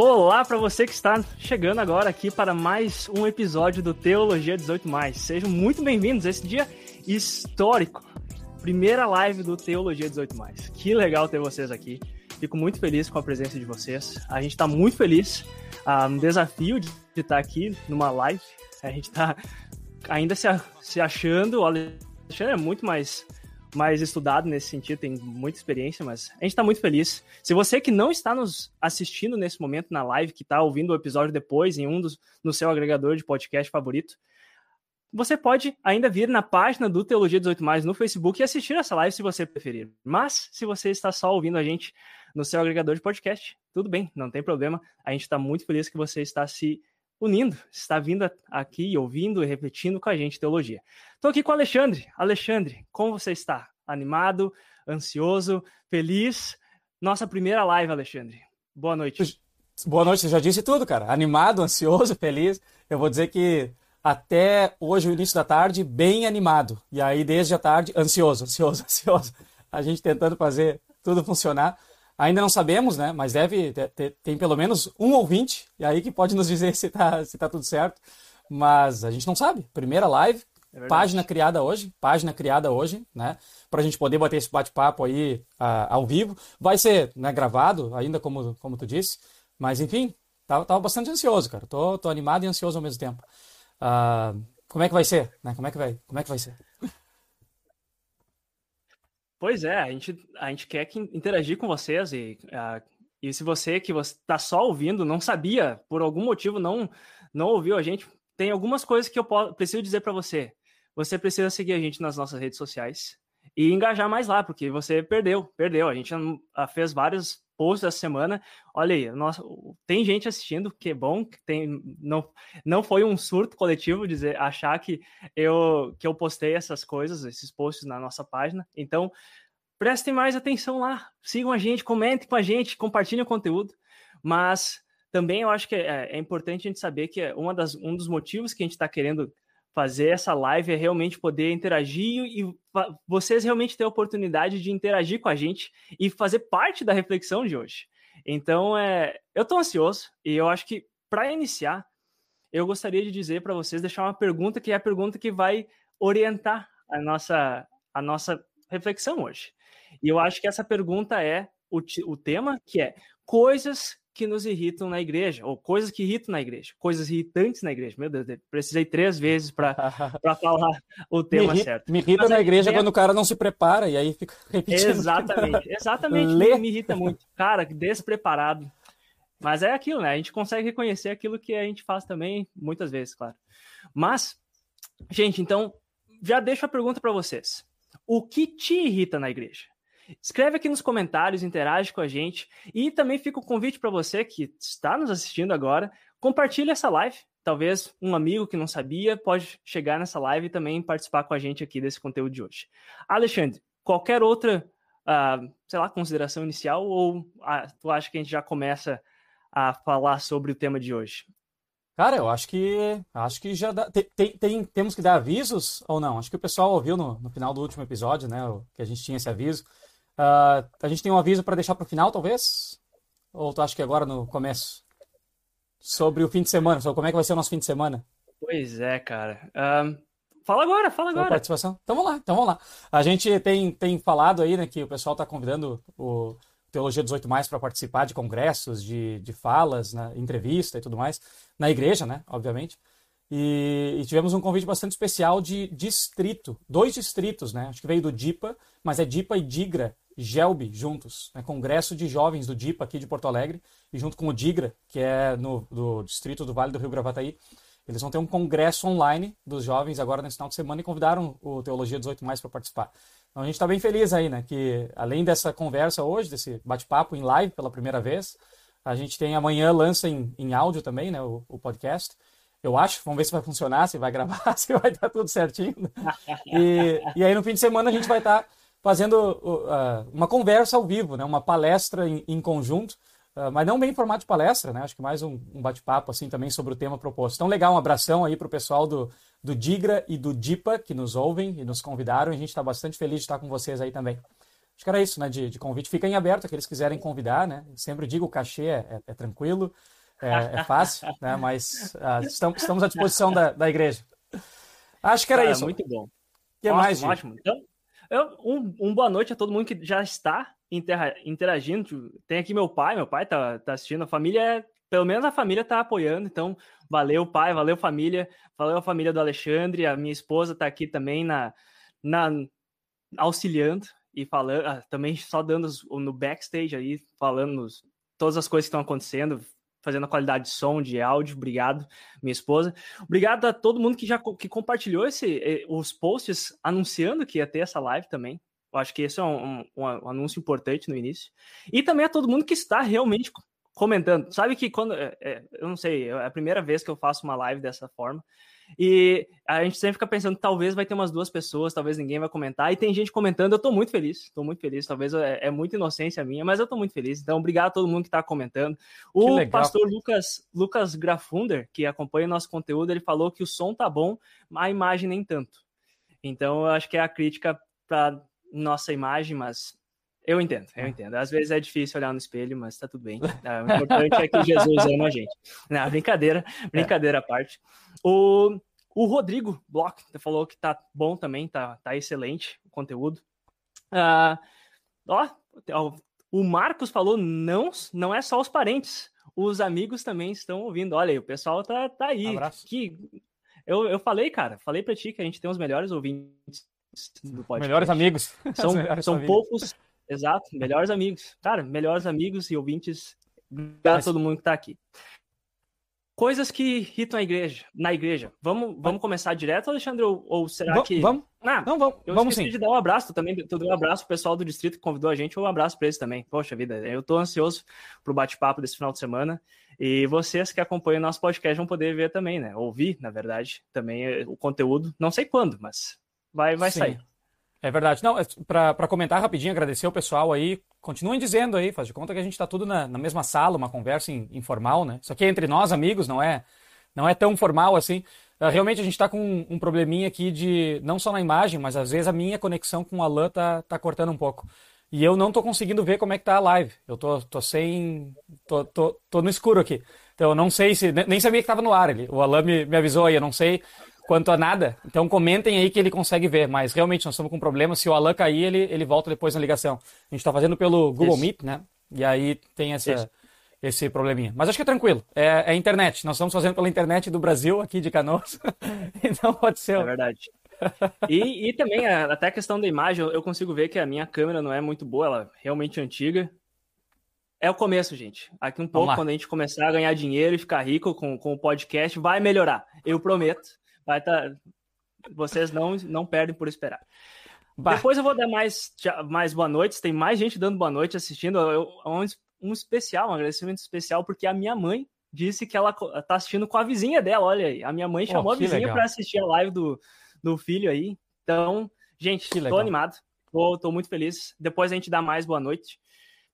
Olá para você que está chegando agora aqui para mais um episódio do Teologia 18 Sejam muito bem-vindos a esse dia histórico. Primeira live do Teologia 18 Que legal ter vocês aqui. Fico muito feliz com a presença de vocês. A gente está muito feliz ah, no desafio de estar aqui numa live. A gente está ainda se, se achando. O Alexandre é muito mais mais estudado nesse sentido, tem muita experiência, mas a gente está muito feliz. Se você que não está nos assistindo nesse momento na live, que está ouvindo o episódio depois em um dos no seu agregador de podcast favorito, você pode ainda vir na página do Teologia 18 Mais no Facebook e assistir essa live se você preferir. Mas se você está só ouvindo a gente no seu agregador de podcast, tudo bem, não tem problema. A gente está muito feliz que você está se unindo, está vindo aqui, ouvindo e repetindo com a gente teologia. Estou aqui com o Alexandre. Alexandre, como você está? Animado, ansioso, feliz? Nossa primeira live, Alexandre. Boa noite. Boa noite, você já disse tudo, cara. Animado, ansioso, feliz. Eu vou dizer que até hoje, o início da tarde, bem animado. E aí, desde a tarde, ansioso, ansioso, ansioso. A gente tentando fazer tudo funcionar. Ainda não sabemos, né? Mas deve ter, tem pelo menos um ouvinte, e aí que pode nos dizer se tá, se tá tudo certo. Mas a gente não sabe. Primeira live, é página criada hoje, página criada hoje, né? Para a gente poder bater esse bate-papo aí ao vivo. Vai ser né, gravado, ainda como, como tu disse. Mas enfim, tava, tava bastante ansioso, cara. Tô, tô animado e ansioso ao mesmo tempo. Uh, como é que vai ser? Né? Como é que vai? Como é que vai ser? Pois é, a gente, a gente quer que interagir com vocês e, uh, e se você que está só ouvindo não sabia, por algum motivo não, não ouviu a gente, tem algumas coisas que eu posso, preciso dizer para você. Você precisa seguir a gente nas nossas redes sociais e engajar mais lá, porque você perdeu, perdeu. A gente fez vários posts essa semana. Olha aí, nossa, tem gente assistindo, que é bom, que tem, não, não foi um surto coletivo dizer, achar que eu, que eu postei essas coisas, esses posts na nossa página. Então, prestem mais atenção lá, sigam a gente, comentem com a gente, compartilhem o conteúdo. Mas também eu acho que é, é importante a gente saber que uma das, um dos motivos que a gente está querendo fazer essa live é realmente poder interagir e vocês realmente ter a oportunidade de interagir com a gente e fazer parte da reflexão de hoje. Então, é, eu estou ansioso e eu acho que para iniciar, eu gostaria de dizer para vocês deixar uma pergunta que é a pergunta que vai orientar a nossa a nossa reflexão hoje. E eu acho que essa pergunta é o, o tema que é coisas que nos irritam na igreja, ou coisas que irritam na igreja, coisas irritantes na igreja. Meu Deus, precisei três vezes para falar o tema me certo. Me irrita Mas na igreja quando o cara não se prepara e aí fica repetindo. Exatamente, exatamente. me, me irrita muito. Cara, despreparado. Mas é aquilo, né? A gente consegue reconhecer aquilo que a gente faz também, muitas vezes, claro. Mas, gente, então, já deixo a pergunta para vocês. O que te irrita na igreja? Escreve aqui nos comentários, interage com a gente e também fica o convite para você que está nos assistindo agora, compartilhe essa live. Talvez um amigo que não sabia pode chegar nessa live e também participar com a gente aqui desse conteúdo de hoje. Alexandre, qualquer outra, uh, sei lá, consideração inicial ou uh, tu acha que a gente já começa a falar sobre o tema de hoje? Cara, eu acho que acho que já dá, tem, tem, temos que dar avisos ou não? Acho que o pessoal ouviu no, no final do último episódio, né? Que a gente tinha esse aviso. Uh, a gente tem um aviso para deixar para o final, talvez? Ou tu acha que agora no começo? Sobre o fim de semana, sobre como é que vai ser o nosso fim de semana? Pois é, cara. Uh, fala agora, fala agora. participação? Então vamos lá, então vamos lá. A gente tem, tem falado aí, né, que o pessoal está convidando o Teologia 18 Mais para participar de congressos, de, de falas, né, entrevista e tudo mais, na igreja, né, obviamente. E, e, tivemos um convite bastante especial de distrito, dois distritos, né? Acho que veio do DIPA, mas é DIPA e DIGRA, GELB juntos, né, Congresso de Jovens do DIPA aqui de Porto Alegre, e junto com o DIGRA, que é no do distrito do Vale do Rio Gravataí, eles vão ter um congresso online dos jovens agora nesse final de semana e convidaram o Teologia 18 Mais para participar. Então a gente está bem feliz aí, né? Que além dessa conversa hoje, desse bate-papo em live pela primeira vez, a gente tem amanhã lança em, em áudio também, né? O, o podcast. Eu acho, vamos ver se vai funcionar, se vai gravar, se vai estar tudo certinho. E, e aí no fim de semana a gente vai estar fazendo uh, uma conversa ao vivo, né? uma palestra em, em conjunto, uh, mas não bem em formato de palestra, né? acho que mais um, um bate-papo assim também sobre o tema proposto. Então legal, um abração aí para o pessoal do, do Digra e do Dipa que nos ouvem e nos convidaram, a gente está bastante feliz de estar com vocês aí também. Acho que era isso, né, de, de convite. Fica em aberto, aqueles que quiserem convidar, né? Sempre digo, o cachê é, é, é tranquilo, é, é fácil, né? Mas uh, estamos, estamos à disposição da, da igreja. Acho que era Cara, isso. Muito bom. O que ótimo, mais, ótimo. Então, um, um boa noite a todo mundo que já está interagindo. Tem aqui meu pai, meu pai tá, tá assistindo, a família, pelo menos a família tá apoiando, então valeu pai, valeu família, valeu a família do Alexandre, a minha esposa tá aqui também na, na auxiliando e falando, ah, também só dando no backstage aí, falando todas as coisas que estão acontecendo, fazendo a qualidade de som, de áudio. Obrigado, minha esposa. Obrigado a todo mundo que já que compartilhou esse, eh, os posts anunciando que ia ter essa live também. Eu acho que esse é um, um, um anúncio importante no início. E também a todo mundo que está realmente comentando. Sabe que quando. É, eu não sei, é a primeira vez que eu faço uma live dessa forma. E a gente sempre fica pensando, talvez vai ter umas duas pessoas, talvez ninguém vai comentar. E tem gente comentando, eu tô muito feliz, tô muito feliz. Talvez é, é muita inocência minha, mas eu tô muito feliz. Então, obrigado a todo mundo que tá comentando. O pastor Lucas, Lucas Grafunder, que acompanha o nosso conteúdo, ele falou que o som tá bom, a imagem nem tanto. Então, eu acho que é a crítica para nossa imagem, mas eu entendo, eu ah. entendo. Às vezes é difícil olhar no espelho, mas tá tudo bem. É, o importante é que Jesus ama a gente. Não, brincadeira, brincadeira à parte. O, o Rodrigo Bloch falou que tá bom também, tá, tá excelente o conteúdo. Uh, ó, o Marcos falou, não, não é só os parentes, os amigos também estão ouvindo. Olha aí, o pessoal tá, tá aí. Abraço. Que, eu, eu falei, cara, falei pra ti que a gente tem os melhores ouvintes do podcast. Melhores amigos. São, são poucos Exato, melhores amigos. Cara, melhores amigos e ouvintes. Obrigado a todo mundo que tá aqui. Coisas que irritam a igreja, na igreja. Vamos, vamos começar direto, Alexandre? Ou, ou será v que. Vamos? Ah, não, vamos, eu vamos sim. de dar um abraço também. Tu deu um abraço pro pessoal do distrito que convidou a gente. Um abraço para eles também. Poxa vida, eu tô ansioso pro bate-papo desse final de semana. E vocês que acompanham o nosso podcast vão poder ver também, né? Ouvir, na verdade, também eh, o conteúdo. Não sei quando, mas vai, vai sair. É verdade. Não, é para comentar rapidinho, agradecer o pessoal aí. Continuem dizendo aí, faz de conta que a gente está tudo na, na, mesma sala, uma conversa in, informal, né? Isso aqui é entre nós, amigos, não é, não é tão formal assim. Uh, realmente a gente está com um, probleminha aqui de, não só na imagem, mas às vezes a minha conexão com o Alan tá, tá cortando um pouco. E eu não tô conseguindo ver como é que tá a live. Eu tô, tô sem. Tô, tô, tô no escuro aqui. Então eu não sei se. Nem sabia que estava no ar. Ele, o Alan me, me avisou aí, eu não sei quanto a nada. Então comentem aí que ele consegue ver. Mas realmente nós estamos com um problema. Se o Alan cair, ele, ele volta depois na ligação. A gente está fazendo pelo Google Isso. Meet, né? E aí tem essa, esse probleminha. Mas acho que é tranquilo. É, é internet. Nós estamos fazendo pela internet do Brasil, aqui de Canoas. então pode ser. É verdade. e, e também, até a questão da imagem, eu consigo ver que a minha câmera não é muito boa, ela é realmente antiga. É o começo, gente. Aqui um pouco, quando a gente começar a ganhar dinheiro e ficar rico com, com o podcast, vai melhorar. Eu prometo vai tá, vocês não, não perdem por esperar. Bah. Depois eu vou dar mais, mais boa noite. Tem mais gente dando boa noite assistindo. Eu, um, um especial, um agradecimento especial, porque a minha mãe disse que ela tá assistindo com a vizinha dela. Olha aí, a minha mãe chamou oh, a vizinha para assistir a live do, do filho aí. Então, gente, que tô legal. animado. Tô, tô muito feliz. Depois a gente dá mais boa noite.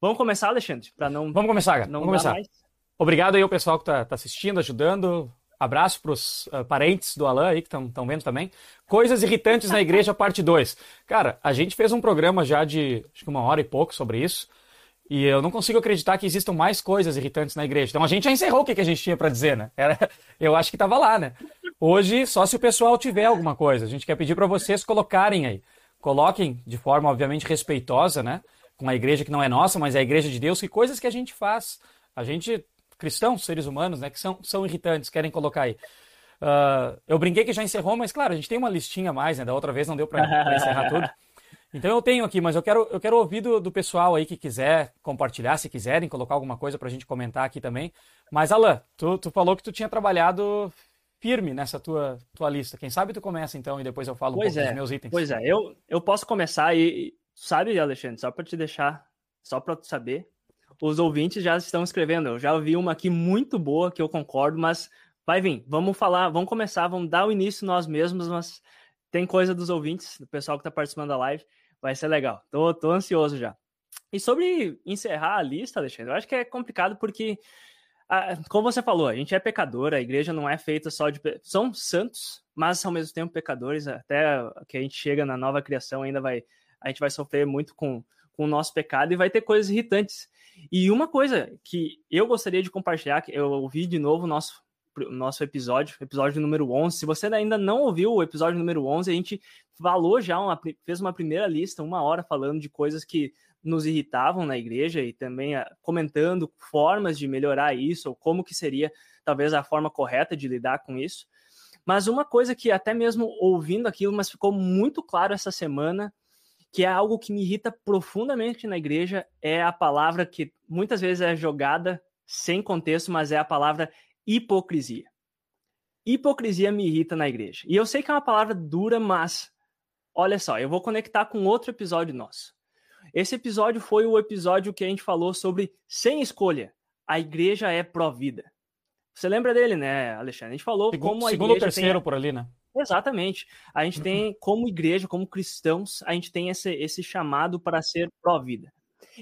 Vamos começar, Alexandre? Para não. Vamos começar, cara. Não Vamos começar. Mais. Obrigado aí ao pessoal que tá, tá assistindo, ajudando. Abraço para os uh, parentes do Alan aí que estão vendo também. Coisas irritantes na igreja, parte 2. Cara, a gente fez um programa já de acho que uma hora e pouco sobre isso. E eu não consigo acreditar que existam mais coisas irritantes na igreja. Então a gente já encerrou o que, que a gente tinha para dizer, né? Era, eu acho que estava lá, né? Hoje, só se o pessoal tiver alguma coisa. A gente quer pedir para vocês colocarem aí. Coloquem de forma, obviamente, respeitosa, né? Com a igreja que não é nossa, mas é a igreja de Deus, que coisas que a gente faz. A gente cristãos, seres humanos, né, que são, são irritantes, querem colocar aí. Uh, eu brinquei que já encerrou, mas claro, a gente tem uma listinha a mais, né? Da outra vez não deu para encerrar tudo. Então eu tenho aqui, mas eu quero, eu quero ouvir do, do pessoal aí que quiser compartilhar, se quiserem, colocar alguma coisa para a gente comentar aqui também. Mas, Alan, tu, tu falou que tu tinha trabalhado firme nessa tua, tua lista. Quem sabe tu começa então e depois eu falo pois um pouco é, dos meus itens. Pois é, eu, eu posso começar e, sabe, Alexandre, só para te deixar, só para tu saber, os ouvintes já estão escrevendo. Eu já vi uma aqui muito boa que eu concordo, mas vai vir. Vamos falar, vamos começar, vamos dar o início nós mesmos, mas tem coisa dos ouvintes, do pessoal que está participando da live. Vai ser legal. Tô, tô ansioso já. E sobre encerrar a lista, Alexandre, eu acho que é complicado porque, como você falou, a gente é pecador, a igreja não é feita só de. São santos, mas ao mesmo tempo pecadores. Até que a gente chega na nova criação, ainda vai. A gente vai sofrer muito com, com o nosso pecado e vai ter coisas irritantes. E uma coisa que eu gostaria de compartilhar, que eu ouvi de novo nosso, nosso episódio, episódio número 11. Se você ainda não ouviu o episódio número 11, a gente falou já, uma, fez uma primeira lista, uma hora, falando de coisas que nos irritavam na igreja e também ah, comentando formas de melhorar isso, ou como que seria talvez a forma correta de lidar com isso. Mas uma coisa que até mesmo ouvindo aquilo, mas ficou muito claro essa semana, que é algo que me irrita profundamente na igreja, é a palavra que muitas vezes é jogada sem contexto, mas é a palavra hipocrisia. Hipocrisia me irrita na igreja. E eu sei que é uma palavra dura, mas olha só, eu vou conectar com outro episódio nosso. Esse episódio foi o episódio que a gente falou sobre sem escolha. A igreja é pró-vida. Você lembra dele, né, Alexandre? A gente falou segundo, como a segundo igreja. Segundo ou terceiro tem... por ali, né? Exatamente. A gente tem, uhum. como igreja, como cristãos, a gente tem esse, esse chamado para ser pró-vida.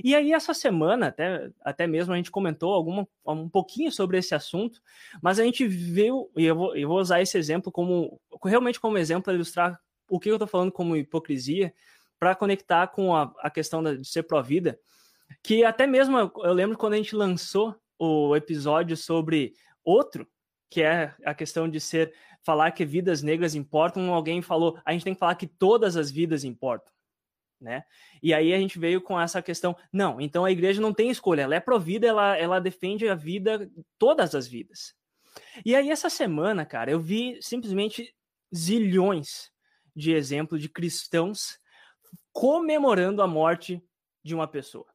E aí, essa semana, até, até mesmo a gente comentou alguma, um pouquinho sobre esse assunto, mas a gente viu, e eu vou, eu vou usar esse exemplo como realmente como exemplo para ilustrar o que eu estou falando como hipocrisia, para conectar com a, a questão de ser pró-vida, que até mesmo eu lembro quando a gente lançou o episódio sobre outro, que é a questão de ser falar que vidas negras importam, alguém falou, a gente tem que falar que todas as vidas importam. Né? E aí a gente veio com essa questão, não, então a igreja não tem escolha, ela é provida, ela, ela defende a vida, todas as vidas. E aí essa semana, cara, eu vi simplesmente zilhões de exemplos de cristãos comemorando a morte de uma pessoa.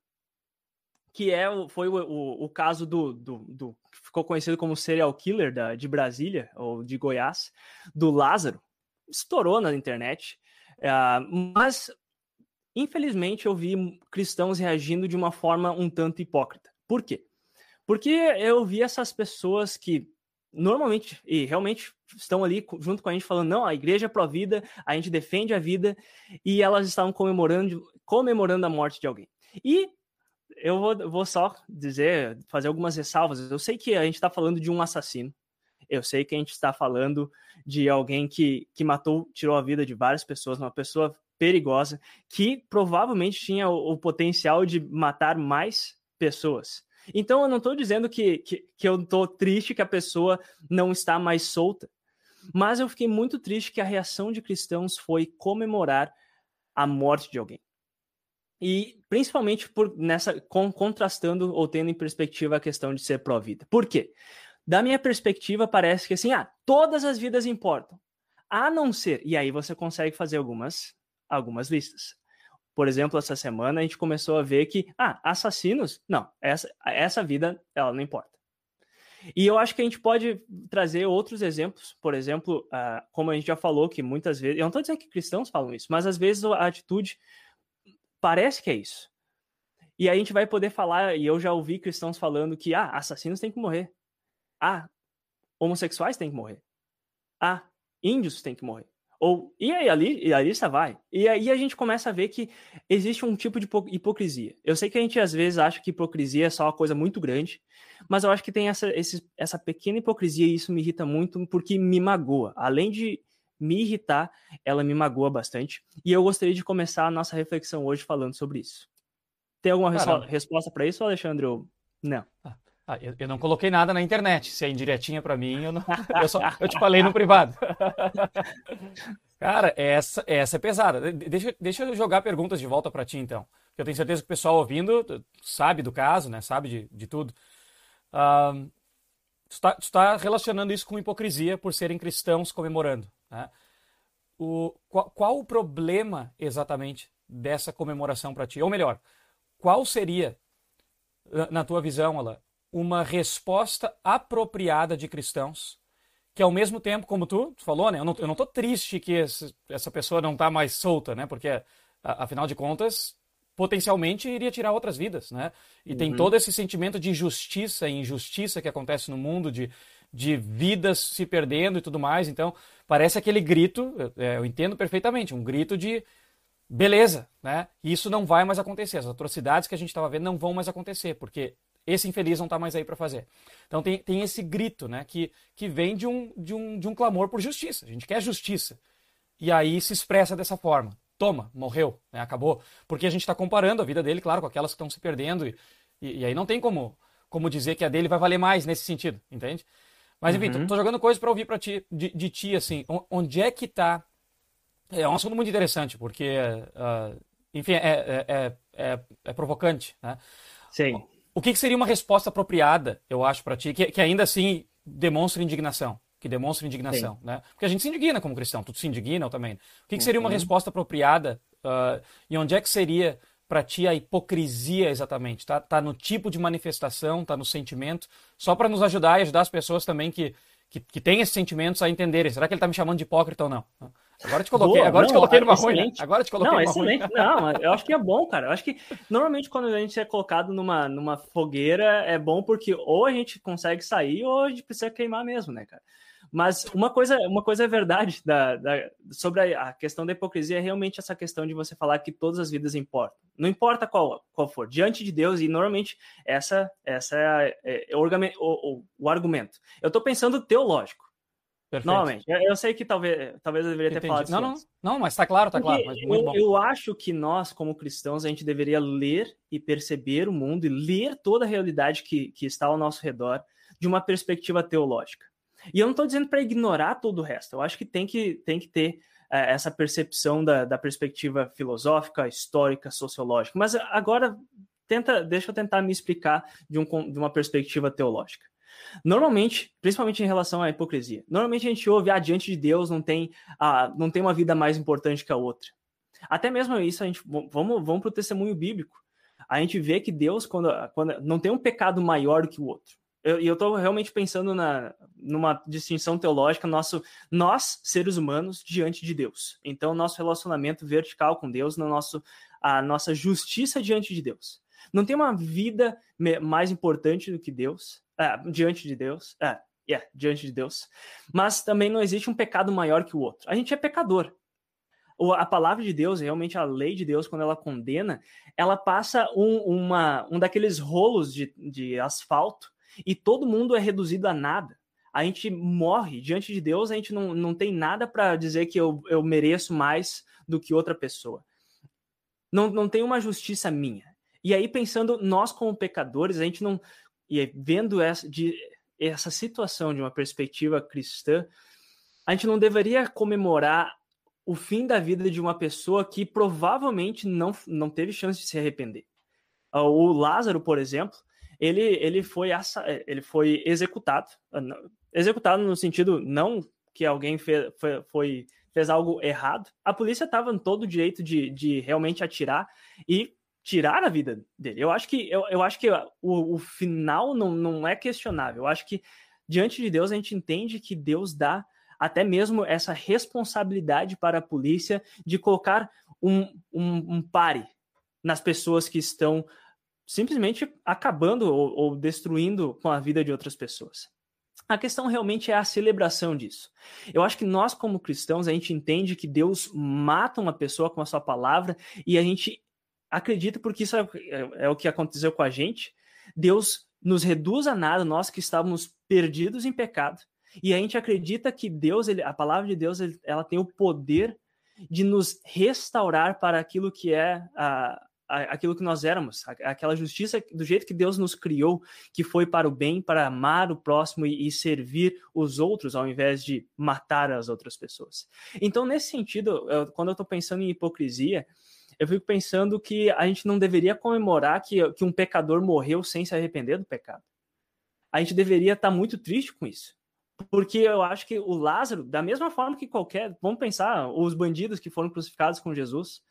Que é, foi o, o, o caso do, do, do ficou conhecido como serial killer da, de Brasília, ou de Goiás, do Lázaro, estourou na internet, uh, mas infelizmente eu vi cristãos reagindo de uma forma um tanto hipócrita. Por quê? Porque eu vi essas pessoas que normalmente e realmente estão ali junto com a gente falando não a igreja é pró-vida a gente defende a vida e elas estavam comemorando comemorando a morte de alguém e eu vou, vou só dizer, fazer algumas ressalvas. Eu sei que a gente está falando de um assassino. Eu sei que a gente está falando de alguém que, que matou, tirou a vida de várias pessoas, uma pessoa perigosa, que provavelmente tinha o, o potencial de matar mais pessoas. Então eu não estou dizendo que, que, que eu estou triste que a pessoa não está mais solta, mas eu fiquei muito triste que a reação de cristãos foi comemorar a morte de alguém. E principalmente por nessa com, contrastando ou tendo em perspectiva a questão de ser pró-vida. Por quê? Da minha perspectiva, parece que assim, ah, todas as vidas importam. A não ser, e aí você consegue fazer algumas algumas listas. Por exemplo, essa semana a gente começou a ver que, ah, assassinos, não, essa, essa vida, ela não importa. E eu acho que a gente pode trazer outros exemplos, por exemplo, uh, como a gente já falou, que muitas vezes, eu não estou dizendo que cristãos falam isso, mas às vezes a atitude Parece que é isso. E a gente vai poder falar, e eu já ouvi cristãos falando que, ah, assassinos têm que morrer. Ah, homossexuais têm que morrer. Ah, índios têm que morrer. Ou, e aí ali, e a lista vai. E aí a gente começa a ver que existe um tipo de hipocrisia. Eu sei que a gente às vezes acha que hipocrisia é só uma coisa muito grande, mas eu acho que tem essa, esse, essa pequena hipocrisia e isso me irrita muito porque me magoa. Além de me irritar, ela me magoa bastante. E eu gostaria de começar a nossa reflexão hoje falando sobre isso. Tem alguma resposta para isso, Alexandre? Não. Ah, ah, eu, eu, não coloquei nada na internet. Se é indiretinha para mim, eu, não, eu, só, eu te falei no privado. Cara, essa, essa é pesada. Deixa, deixa eu jogar perguntas de volta para ti, então. Eu tenho certeza que o pessoal ouvindo sabe do caso, né? Sabe de, de tudo. Uh, tu está, tu está relacionando isso com hipocrisia por serem cristãos comemorando. Né? O, qual, qual o problema exatamente dessa comemoração para ti? Ou melhor, qual seria, na tua visão, Alain, uma resposta apropriada de cristãos que ao mesmo tempo, como tu, tu falou, né, eu não, eu não tô triste que esse, essa pessoa não tá mais solta, né, porque afinal de contas, potencialmente iria tirar outras vidas, né, e uhum. tem todo esse sentimento de justiça e injustiça que acontece no mundo, de, de vidas se perdendo e tudo mais. Então, parece aquele grito, eu, é, entendo perfeitamente, um grito de beleza, né? Isso não vai mais acontecer. As atrocidades que a gente estava vendo não vão mais acontecer, porque esse infeliz não está mais aí para fazer. Então tem, tem esse grito, né? Que, que vem de um, de, um, de um clamor por justiça. A gente quer justiça. E aí se expressa dessa forma. Toma, morreu, né? acabou. Porque a gente está comparando a vida dele, claro, com aquelas que estão se perdendo. E, e, e, aí não tem como, como dizer que a dele vai valer mais nesse sentido, entende? Mas enfim, uhum. tô, tô jogando coisas para ouvir para ti, de, de, ti, assim, onde é que está é um assunto muito interessante, porque, uh, enfim, é, é, é, é, é provocante, né? Sim. O que, que, seria uma resposta apropriada, eu acho, para ti, que, que, ainda assim demonstra indignação? Que demonstra indignação, Sim. né? Porque a gente se indigna como cristão, tu se indigna também. O que, que seria uma uhum. resposta apropriada uh, e onde é que seria para ti a hipocrisia exatamente? Tá, tá no tipo de manifestação, tá no sentimento, só para nos ajudar e ajudar as pessoas também que, que, que têm esses sentimentos a entenderem. Será que ele está me chamando de hipócrita ou não? Agora te coloquei, Boa, agora não, te coloquei numa excelente. ruim, né? Agora te coloquei não, numa excelente. ruim. Não, eu acho que é bom, cara. Eu acho que normalmente quando a gente é colocado numa, numa fogueira é bom porque ou a gente consegue sair ou a gente precisa queimar mesmo, né, cara? Mas uma coisa, uma coisa é verdade da, da, sobre a, a, questão da hipocrisia é realmente essa questão de você falar que todas as vidas importam. Não importa qual, qual for, diante de Deus, e normalmente essa, essa é, é, é o, o, o, argumento. Eu estou pensando teológico. Perfeito. Novamente, eu sei que talvez, talvez eu deveria ter Entendi. falado não, não, não, mas está claro, está claro. eu, eu, acho que nós, como cristãos, a gente deveria ler e perceber o mundo e ler toda a realidade que, que está ao nosso redor de uma perspectiva teológica. E eu não estou dizendo para ignorar todo o resto. Eu acho que tem que, tem que ter é, essa percepção da, da perspectiva filosófica, histórica, sociológica. Mas agora tenta, deixa eu tentar me explicar de, um, de uma perspectiva teológica. Normalmente, principalmente em relação à hipocrisia, normalmente a gente ouve, ah, diante de Deus não tem, ah, não tem uma vida mais importante que a outra. Até mesmo isso, a gente vamos, vamos para o testemunho bíblico. A gente vê que Deus, quando, quando não tem um pecado maior do que o outro. Eu, eu estou realmente pensando na, numa distinção teológica, nosso, nós, seres humanos, diante de Deus. Então, nosso relacionamento vertical com Deus, no nosso, a nossa justiça diante de Deus. Não tem uma vida mais importante do que Deus, é, diante de Deus. É, yeah, diante de Deus. Mas também não existe um pecado maior que o outro. A gente é pecador. A palavra de Deus, realmente a lei de Deus, quando ela condena, ela passa um, uma, um daqueles rolos de, de asfalto e todo mundo é reduzido a nada. A gente morre diante de Deus, a gente não, não tem nada para dizer que eu, eu mereço mais do que outra pessoa. Não, não tem uma justiça minha. E aí, pensando nós como pecadores, a gente não. E vendo essa, de, essa situação de uma perspectiva cristã, a gente não deveria comemorar o fim da vida de uma pessoa que provavelmente não, não teve chance de se arrepender. O Lázaro, por exemplo, ele, ele, foi, ele foi executado. Ah, executado no sentido não que alguém fez, foi, foi fez algo errado. A polícia estava em todo o direito de, de realmente atirar e tirar a vida dele. Eu acho que, eu, eu acho que o, o final não, não é questionável. Eu acho que diante de Deus a gente entende que Deus dá até mesmo essa responsabilidade para a polícia de colocar um, um, um pare nas pessoas que estão simplesmente acabando ou, ou destruindo com a vida de outras pessoas. A questão realmente é a celebração disso. Eu acho que nós, como cristãos, a gente entende que Deus mata uma pessoa com a sua palavra e a gente acredita, porque isso é, é, é o que aconteceu com a gente. Deus nos reduz a nada, nós que estávamos perdidos em pecado, e a gente acredita que Deus, ele, a palavra de Deus, ele, ela tem o poder de nos restaurar para aquilo que é a, aquilo que nós éramos, aquela justiça do jeito que Deus nos criou, que foi para o bem, para amar o próximo e, e, servir os outros, ao invés de matar as outras pessoas. Então, nesse sentido, eu, quando eu estou pensando em hipocrisia, eu fico pensando que a gente não deveria comemorar que, que um pecador morreu sem se arrepender do pecado. A gente deveria estar tá muito triste com isso. Porque eu acho que o Lázaro, da mesma forma que qualquer, vamos pensar, os bandidos que foram crucificados com Jesus,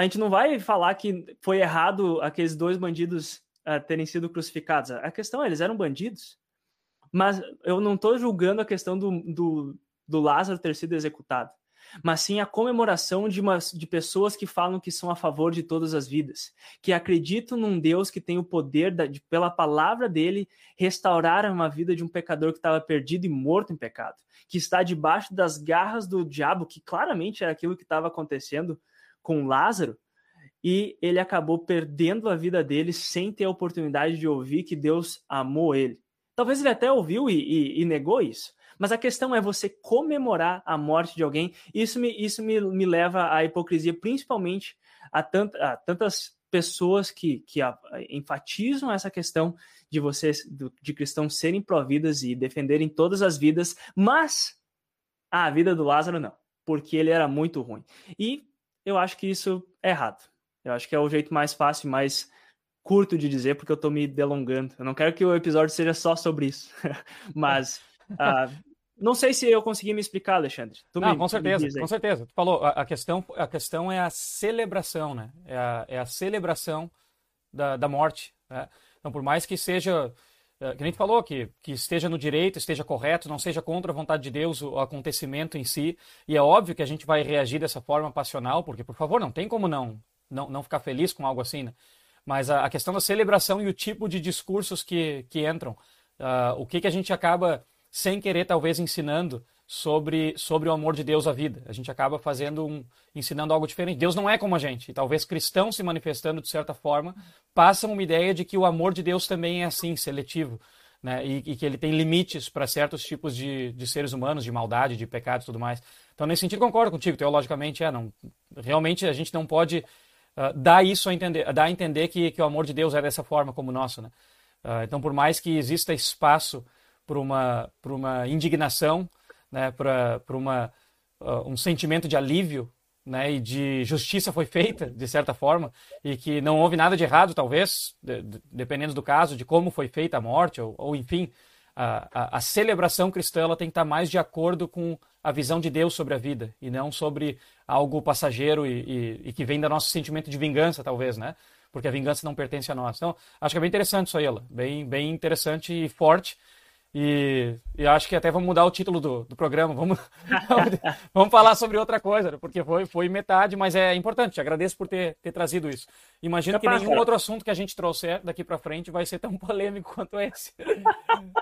a gente não vai falar que foi errado aqueles dois bandidos uh, terem sido crucificados. A questão é, eles eram bandidos. Mas eu não estou julgando a questão do, do, do Lázaro ter sido executado. mas sim a comemoração de, uma, de pessoas que falam que são a favor de todas as vidas, que acreditam num Deus que tem o poder, da, de, pela palavra dele, restaurar uma vida de um pecador que estava perdido e morto em pecado, que está debaixo das garras do diabo, que claramente era aquilo que estava acontecendo com Lázaro, e ele acabou perdendo a vida dele sem ter a oportunidade de ouvir que Deus amou ele. Talvez ele até ouviu e, e, e negou isso, mas a questão é você comemorar a morte de alguém. Isso me, isso me, me leva à hipocrisia, principalmente a, tant, a tantas pessoas que, que a, enfatizam essa questão de vocês, de cristãos serem providas e defenderem todas as vidas, mas a vida do Lázaro não, porque ele era muito ruim. E eu acho que isso é errado. Eu acho que é o jeito mais fácil, mais curto de dizer, porque eu tô me delongando. Eu não quero que o episódio seja só sobre isso. Mas uh, não sei se eu consegui me explicar, Alexandre. Tu não, me, com certeza, com certeza. Tu falou, a, a, questão, a questão é a celebração, né? É a, é a celebração da, da morte. Né? Então, por mais que seja, que nem tu falou, que, que esteja no direito, esteja correto, não seja contra a vontade de Deus o acontecimento em si, e é óbvio que a gente vai reagir dessa forma passional, porque, por favor, não tem como não, não, não ficar feliz com algo assim, né? Mas a, a questão da celebração e o tipo de discursos que, que entram, uh, o que, que a gente acaba sem querer talvez ensinando sobre, sobre o amor de Deus à vida. A gente acaba fazendo um, ensinando algo diferente. Deus não é como a gente. E talvez cristãos se manifestando de certa forma passam uma ideia de que o amor de Deus também é assim, seletivo. Né? E, e que ele tem limites para certos tipos de, de seres humanos, de maldade, de pecado e tudo mais. Então, nesse sentido, concordo contigo. Teologicamente, é, não, realmente a gente não pode uh, dar isso a entender, dar a entender que, que o amor de Deus é dessa forma como o nosso. Né? Uh, então, por mais que exista espaço para uma, uma indignação, né, para uma, uh, um sentimento de alívio né, e de justiça foi feita, de certa forma, e que não houve nada de errado, talvez, de, de, dependendo do caso, de como foi feita a morte, ou, ou enfim, a, a, a, celebração cristã ela tem que estar mais de acordo com a visão de Deus sobre a vida, e não sobre algo passageiro e, e, e que vem do nosso sentimento de vingança, talvez, né? Porque a vingança não pertence a nós. Então, acho que é bem interessante isso aí, ela. Bem, bem interessante e forte. E, e, acho que até vamos mudar o título do, do programa. Vamos, vamos falar sobre outra coisa, porque foi, foi metade, mas é importante. Te agradeço por ter, ter trazido isso. Imagino que nenhum outro assunto que a gente trouxer daqui para frente vai ser tão polêmico quanto esse.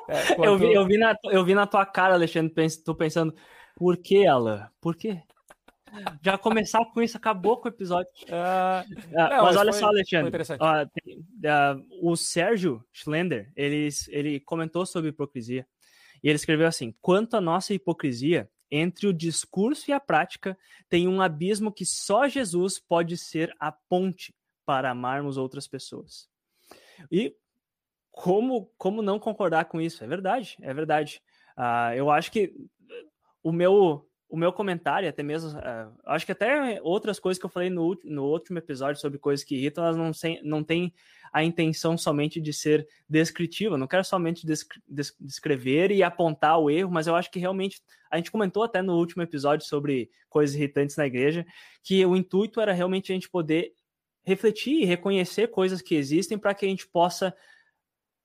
É, quanto... Eu, vi, eu, vi na, eu vi na tua cara, Alexandre, tô pensando, por que, Alan? Por quê? Já começar com isso, acabou com o episódio. Uh, não, mas, olha foi, só, Alexandre. Uh, tem, o Sérgio Schlender, ele, ele comentou sobre hipocrisia. E ele escreveu assim: quanto à nossa hipocrisia, entre o discurso e a prática, tem um abismo que só Jesus pode ser a ponte para amarmos outras pessoas. E como, como não concordar com isso? É verdade, é verdade. Uh, eu acho que o meu o meu comentário, até mesmo, uh, acho que até outras coisas que eu falei no, no último episódio sobre coisas que irritam, elas não, sem, não têm a intenção somente de ser descritiva, não quero somente descre descrever e apontar o erro, mas eu acho que realmente, a gente comentou até no último episódio sobre coisas irritantes na igreja, que o intuito era realmente a gente poder refletir e reconhecer coisas que existem para que a gente possa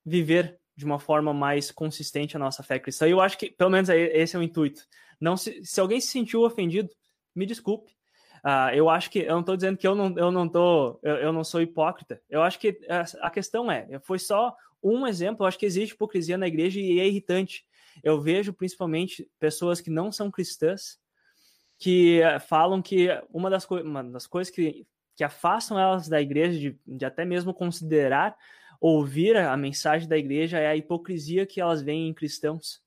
viver de uma forma mais consistente a nossa fé cristã. E eu acho que, pelo menos, esse é o intuito. Não se, se alguém se sentiu ofendido, me desculpe. Uh, eu acho que eu não estou dizendo que eu não, eu não tô, eu, eu, não sou hipócrita. Eu acho que a, a questão é, foi só um exemplo. Eu acho que existe hipocrisia na igreja e é irritante. Eu vejo principalmente pessoas que não são cristãs que uh, falam que uma das, uma das coisas que, que afastam elas da igreja, de, de até mesmo considerar ouvir a mensagem da igreja, é a hipocrisia que elas veem em cristãos.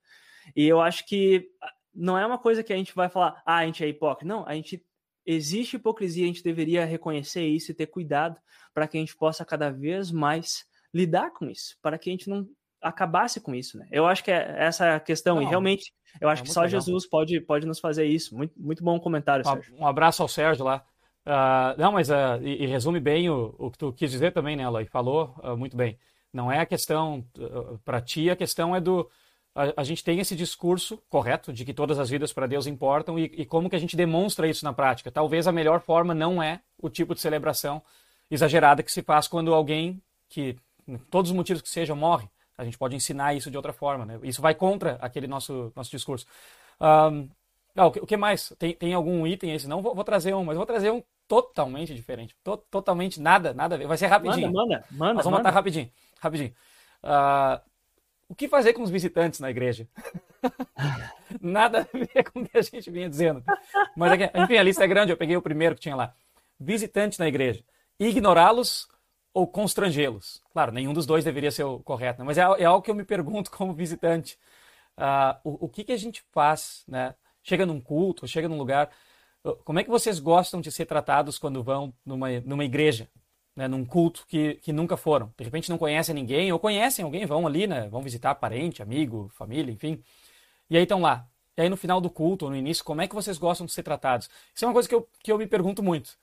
E eu acho que não é uma coisa que a gente vai falar, ah, a gente é hipócrita. Não, a gente existe hipocrisia, a gente deveria reconhecer isso e ter cuidado para que a gente possa cada vez mais lidar com isso, para que a gente não acabasse com isso, né? Eu acho que é essa a questão, não, e realmente eu acho é que só legal. Jesus pode, pode nos fazer isso. Muito, muito bom comentário, Sérgio. Um abraço ao Sérgio lá. Uh, não, mas uh, e, e, resume bem o, o que tu quis dizer também, né, Ela? E falou uh, muito bem. Não é a questão, para ti, a questão é do a, a, gente tem esse discurso correto de que todas as vidas para Deus importam e, e, como que a gente demonstra isso na prática. Talvez a melhor forma não é o tipo de celebração exagerada que se faz quando alguém que, todos os motivos que sejam, morre. A gente pode ensinar isso de outra forma. Né? Isso vai contra aquele nosso, nosso discurso. Um, Não, o, que, o que mais? Tem, tem algum item esse? Não, vou, vou trazer um, mas vou trazer um totalmente diferente. To, totalmente nada, nada a ver. Vai ser rapidinho. Manda, manda, manda. Nós vamos manda. matar rapidinho, rapidinho. Uh, o que fazer com os visitantes na igreja? nada a ver com o que a gente vinha dizendo. Mas, enfim, a lista é grande, eu peguei o primeiro que tinha lá. Visitante na igreja. Ignorá-los ou constrangê-los? Claro, nenhum dos dois deveria ser o correto, né? mas é, é, algo que eu me pergunto como visitante. Uh, o, o que, que a gente faz, né? Chega num culto, chega num lugar, como é que vocês gostam de ser tratados quando vão numa, numa igreja, né, num culto que, que nunca foram? De repente não conhecem ninguém, ou conhecem alguém, vão ali, né, vão visitar parente, amigo, família, enfim. E aí estão lá. E aí no final do culto, no início, como é que vocês gostam de ser tratados? Isso é uma coisa que eu, que eu me pergunto muito.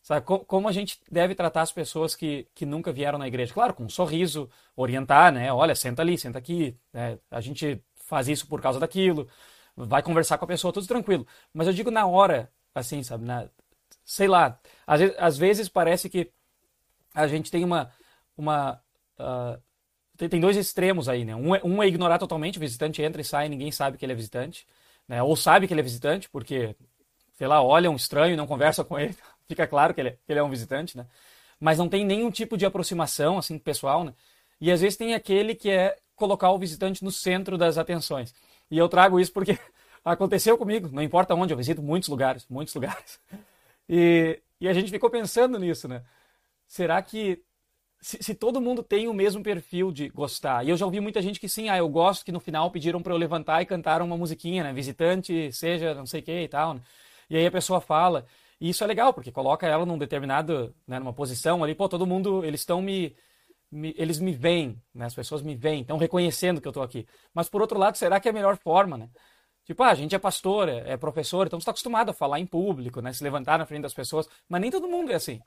Sabe, como a gente deve tratar as pessoas que, que nunca vieram na igreja? Claro, com um sorriso, orientar, né? Olha, senta ali, senta aqui. Né? A gente faz isso por causa daquilo. Vai conversar com a pessoa, tudo tranquilo. Mas eu digo na hora, assim, sabe? Na, sei lá. Às vezes, às vezes, parece que a gente tem uma. uma uh, tem, tem, dois extremos aí, né? Um é, um é ignorar totalmente, o visitante entra e sai, ninguém sabe que ele é visitante. Né? Ou sabe que ele é visitante, porque, sei lá, olha um estranho e não conversa com ele. Fica claro que ele, é, que ele é um visitante, né? Mas não tem nenhum tipo de aproximação, assim, pessoal, né? E às vezes tem aquele que é colocar o visitante no centro das atenções. E eu trago isso porque Aconteceu comigo, não importa onde, eu visito muitos lugares, muitos lugares. E, e a gente ficou pensando nisso, né? Será que se, se, todo mundo tem o mesmo perfil de gostar, e eu já ouvi muita gente que sim, ah, eu gosto que no final pediram para eu levantar e cantar uma musiquinha, né? Visitante, seja não sei o que e tal, né? E aí a pessoa fala, e isso é legal, porque coloca ela num determinado, né, numa posição ali, pô, todo mundo, eles estão me, me, eles me veem, né? As pessoas me veem, estão reconhecendo que eu estou aqui. Mas por outro lado, será que é a melhor forma, né? Tipo, ah, a gente é pastor, é, é professor, então você está acostumado a falar em público, né? Se levantar na frente das pessoas, mas nem todo mundo é assim.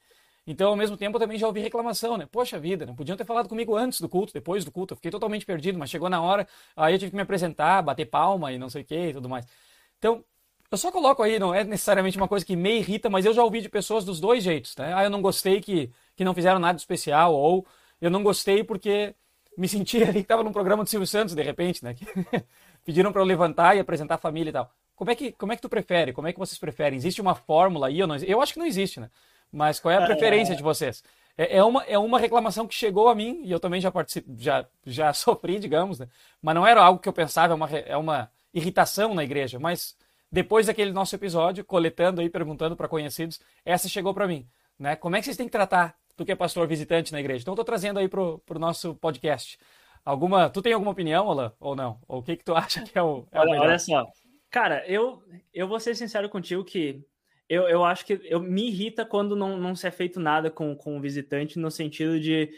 Então, ao mesmo tempo, eu também já ouvi reclamação, né? Poxa vida, né? Podiam ter falado comigo antes do culto, depois do culto. Eu fiquei totalmente perdido, mas chegou na hora, aí eu tive que me apresentar, bater palma e não sei o que e tudo mais. Então, eu só coloco aí, não é necessariamente uma coisa que me irrita, mas eu já ouvi de pessoas dos dois jeitos, né? Ah, eu não gostei que, que não fizeram nada especial, ou eu não gostei porque me senti ali que estava num programa do Silvio Santos, de repente, né? pediram para eu levantar e apresentar a família e tal. Como é que como é que tu prefere? Como é que vocês preferem? Existe uma fórmula aí ou não? Eu acho que não existe, né? Mas qual é a preferência de vocês? É, é, uma, é uma reclamação que chegou a mim e eu também já participo, já, já sofri, digamos, né? Mas não era algo que eu pensava, é uma, é uma irritação na igreja. Mas depois daquele nosso episódio, coletando aí, perguntando para conhecidos, essa chegou para mim, né? Como é que vocês têm que tratar do que é pastor visitante na igreja? Então, estou trazendo aí pro, pro nosso podcast. Alguma, tu tem alguma opinião, Alan, ou não? Ou o que que tu acha que é o, é olha, o melhor? Olha só, cara, eu, eu vou ser sincero contigo que eu, eu acho que eu me irrita quando não, não se é feito nada com, com o visitante no sentido de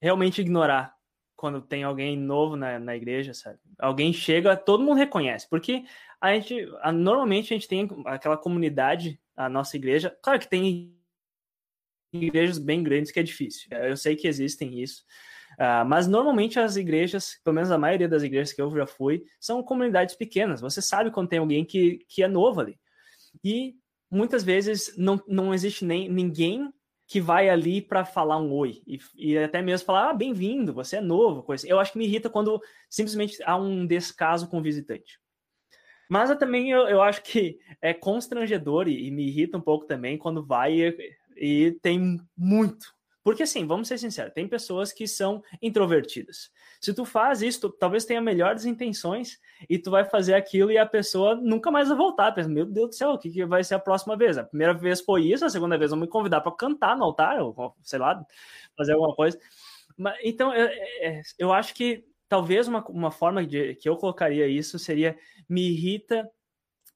realmente ignorar quando tem alguém novo na, na igreja, sabe? Alguém chega, todo mundo reconhece, porque a gente, a, normalmente a gente tem aquela comunidade, a nossa igreja, claro que tem igrejas bem grandes que é difícil, eu sei que existem isso, Uh, mas normalmente as igrejas, pelo menos a maioria das igrejas que eu já fui, são comunidades pequenas. Você sabe quando tem alguém que, que é novo ali. E muitas vezes não, não existe nem ninguém que vai ali para falar um oi e, e até mesmo falar, ah, bem-vindo, você é novo. Coisa. Eu acho que me irrita quando simplesmente há um descaso com o visitante. Mas eu também eu, eu acho que é constrangedor e, e, me irrita um pouco também quando vai e, e tem muito, porque assim, vamos ser sinceros, tem pessoas que são introvertidas. Se tu faz isso, tu, talvez tenha melhores intenções e tu vai fazer aquilo e a pessoa nunca mais vai voltar. Pensa, meu Deus do céu, o que, que vai ser a próxima vez? A primeira vez foi isso, a segunda vez vão me convidar para cantar no altar, ou sei lá, fazer alguma coisa. Mas, então, eu, é, é, eu acho que talvez uma, uma forma de, que eu colocaria isso seria me irrita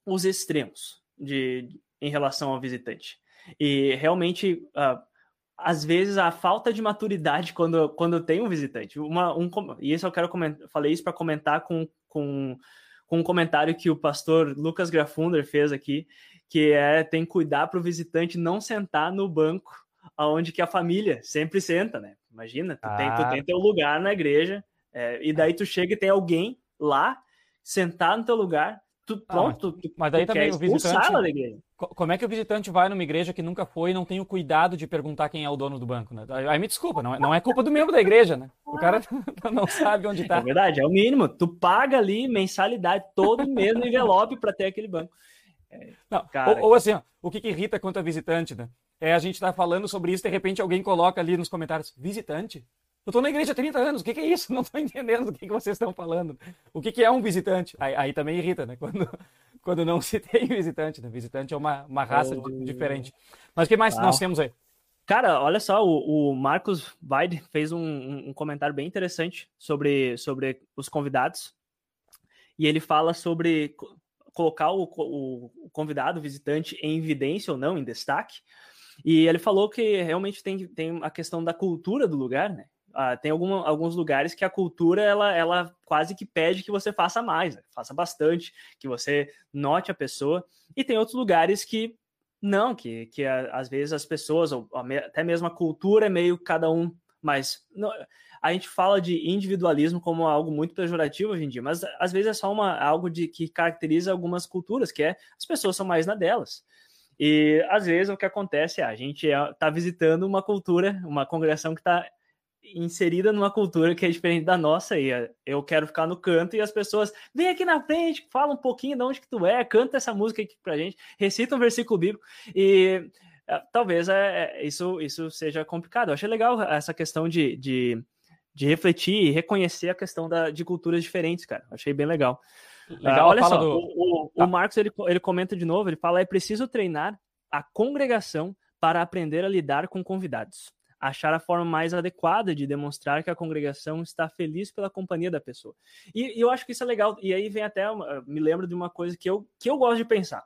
os extremos de, em relação ao visitante. E realmente. Uh, às vezes a falta de maturidade quando, quando tem um visitante. Uma, um, e isso eu quero comentar, falei isso para comentar com, com, com um comentário que o pastor Lucas Grafunder fez aqui, que é tem que cuidar para o visitante não sentar no banco aonde que a família sempre senta, né? Imagina, tu, ah. tem, tu ah. tem teu lugar na igreja, é, e daí tu chega e tem alguém lá, sentar no teu lugar, tu, ah, pronto, tu, mas daí também o visitante. Da igreja. Como é que o visitante vai numa igreja que nunca foi e não tem o cuidado de perguntar quem é o dono do banco, né? Aí me desculpa, não é, não é culpa do membro da igreja, né? O cara não sabe onde está. É verdade, é o mínimo. Tu paga ali mensalidade todo mês no envelope para ter aquele banco. É, não, cara, ou, ou, assim, ó, o que, que irrita quanto a visitante, né? É a gente tá falando sobre isso, de repente alguém coloca ali nos comentários, visitante? Eu tô na igreja há 30 anos, o que, que é isso? Não tô entendendo do que, que vocês estão falando. O que, que é um visitante? Aí, aí, também irrita, né? Quando, quando não se tem visitante, né? Visitante é uma, uma raça oh. diferente. Mas o que mais nós temos aí? Cara, olha só, o, o Marcos Weide fez um, um, comentário bem interessante sobre, sobre os convidados. E ele fala sobre colocar o, o, convidado, o visitante, em evidência ou não, em destaque. E ele falou que realmente tem, tem a questão da cultura do lugar, né? Uh, tem algum, alguns lugares que a cultura ela, ela quase que pede que você faça mais, né? faça bastante, que você note a pessoa. E tem outros lugares que não, que, que às vezes as pessoas, ou até mesmo a cultura é meio cada um, mas não, a gente fala de individualismo como algo muito pejorativo hoje em dia, mas às vezes é só uma, algo de que caracteriza algumas culturas, que é as pessoas são mais na delas. E às vezes o que acontece é a gente está é, visitando uma cultura, uma congregação que está inserida numa cultura que é diferente da nossa e é, eu quero ficar no canto e as pessoas vem aqui na frente, fala um pouquinho de onde que tu é, canta essa música aqui pra gente, recita um versículo bíblico e é, talvez é, isso, isso seja complicado. Eu achei legal essa questão de, de, de refletir e reconhecer a questão da, de culturas diferentes, cara. Achei bem legal. legal uh, olha só, do... o, o, tá. o Marcos ele, ele comenta de novo, ele fala, é preciso treinar a congregação para aprender a lidar com convidados achar a forma mais adequada de demonstrar que a congregação está feliz pela companhia da pessoa. E, e, eu acho que isso é legal. E aí vem até, me lembro de uma coisa que eu, que eu gosto de pensar.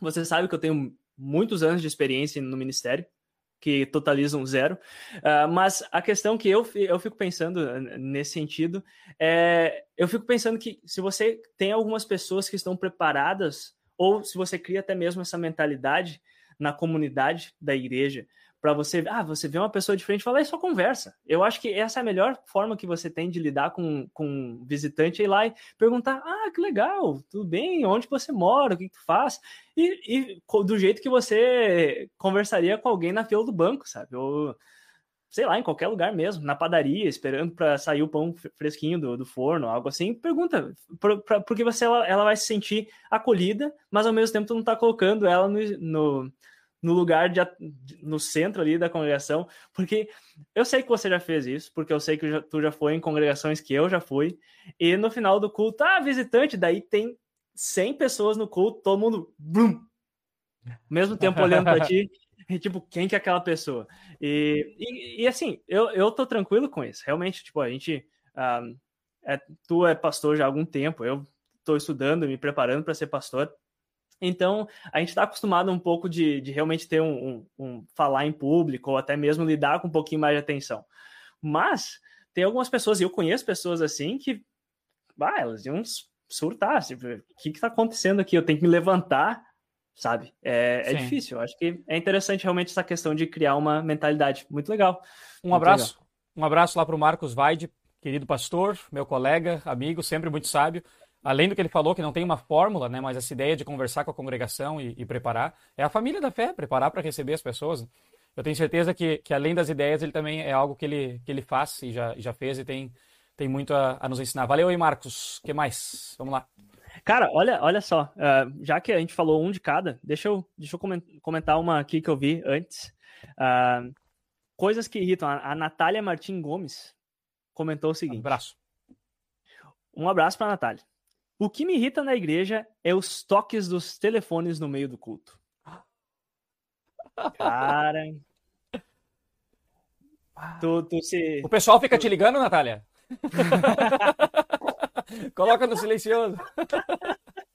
Você sabe que eu tenho muitos anos de experiência no ministério, que totalizam zero, uh, mas a questão que eu, eu fico pensando nesse sentido é, eu fico pensando que se você tem algumas pessoas que estão preparadas, ou se você cria até mesmo essa mentalidade na comunidade da igreja, para você, ah, você vê uma pessoa diferente e fala, é só conversa. Eu acho que essa é a melhor forma que você tem de lidar com, com um visitante, ir lá e perguntar, ah, que legal, tudo bem, onde você mora, o que, que tu faz? E, e, do jeito que você conversaria com alguém na fila do banco, sabe? Ou, sei lá, em qualquer lugar mesmo, na padaria, esperando para sair o pão fresquinho do, do forno, algo assim, pergunta, por, pra, porque você ela, ela vai se sentir acolhida, mas ao mesmo tempo tu não está colocando ela no, no no lugar de, no centro ali da congregação, porque eu sei que você já fez isso, porque eu sei que já, tu já foi em congregações que eu já fui, e no final do culto, ah, visitante, daí tem 100 pessoas no culto, todo mundo, blum, mesmo tempo olhando para ti, e, tipo, quem que é aquela pessoa? E, e, e, assim, eu, eu tô tranquilo com isso, realmente, tipo, a gente, ah, é, tu é pastor já há algum tempo, eu tô estudando, me preparando para ser pastor, então, a gente está acostumado um pouco de, de realmente ter um, um, um, falar em público, ou até mesmo lidar com um pouquinho mais de atenção. Mas tem algumas pessoas, e eu conheço pessoas assim, que ah, elas iam surtar. Tipo, o que está acontecendo aqui? Eu tenho que me levantar, sabe? É, é difícil. Eu acho que é interessante realmente essa questão de criar uma mentalidade. Muito legal. Um muito abraço. Legal. Um abraço lá para o Marcos Vaide, querido pastor, meu colega, amigo, sempre muito sábio além do que ele falou, que não tem uma fórmula, né, mas essa ideia de conversar com a congregação e, e preparar, é a família da fé, preparar para receber as pessoas. Eu tenho certeza que, que além das ideias, ele também é algo que ele, que ele faz e já, já fez e tem, tem muito a, a nos ensinar. Valeu aí, Marcos. O que mais? Vamos lá. Cara, olha, olha só, uh, já que a gente falou um de cada, deixa eu, deixa eu comentar uma aqui que eu vi antes. Uh, coisas que irritam. A, a Natália Martim Gomes comentou o seguinte. Um abraço. Um abraço para a Natália. O que me irrita na igreja é os toques dos telefones no meio do culto. Cara. Tu, tu se... O pessoal fica te ligando, Natália? Coloca no silencioso.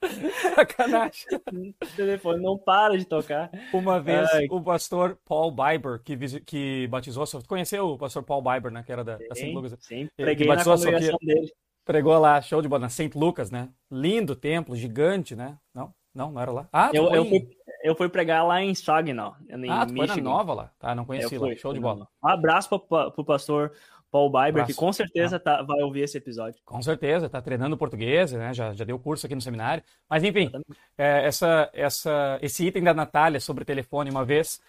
Sacanagem. O telefone não para de tocar. Uma vez, Ai. o pastor Paul Biber, que, que batizou. Conheceu o pastor Paul Biber, né? Que era da, sim, da St. Lucas. Sim, preguei batizou na congregação dele. Pregou lá, show de bola, na St. Lucas, né? Lindo templo, gigante, né? Não, não, não era lá. Ah, eu, eu, fui, eu fui pregar lá em Saginaw, em Ah, tu foi na nova lá? Tá, não conheci lá, show de bola. Um abraço pro, pro pastor Paul Biber, que com certeza tá, vai ouvir esse episódio. Com certeza, está treinando português, né? já, já deu curso aqui no seminário. Mas enfim, é, essa, essa, esse item da Natália sobre telefone, uma vez,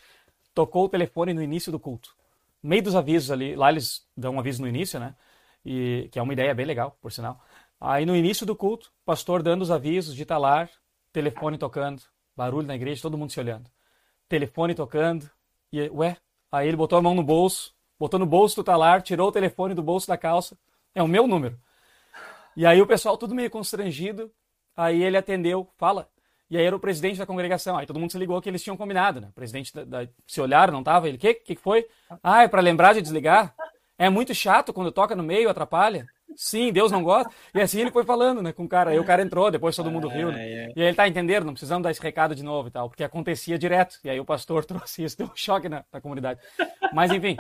tocou o telefone no início do culto. No meio dos avisos ali, lá eles dão um aviso no início, né? E, que é uma ideia bem legal, por sinal. Aí no início do culto, pastor dando os avisos de talar, telefone tocando, barulho na igreja, todo mundo se olhando. Telefone tocando, e ué, aí ele botou a mão no bolso, botou no bolso do talar, tirou o telefone do bolso da calça. É o meu número. E aí o pessoal tudo meio constrangido. Aí ele atendeu, fala. E aí era o presidente da congregação. Aí todo mundo se ligou que eles tinham combinado, né? O presidente da, da, se olharam, não tava? Ele, que que foi? Ah, é para lembrar de desligar? É muito chato quando toca no meio, atrapalha. Sim, Deus não gosta. E assim ele foi falando, né, com o cara. Aí o cara entrou, depois todo mundo riu, né? E aí ele tá entendendo, não precisamos dar esse recado de novo e tal, porque acontecia direto. E aí o pastor trouxe isso, deu um choque na, na comunidade. Mas enfim,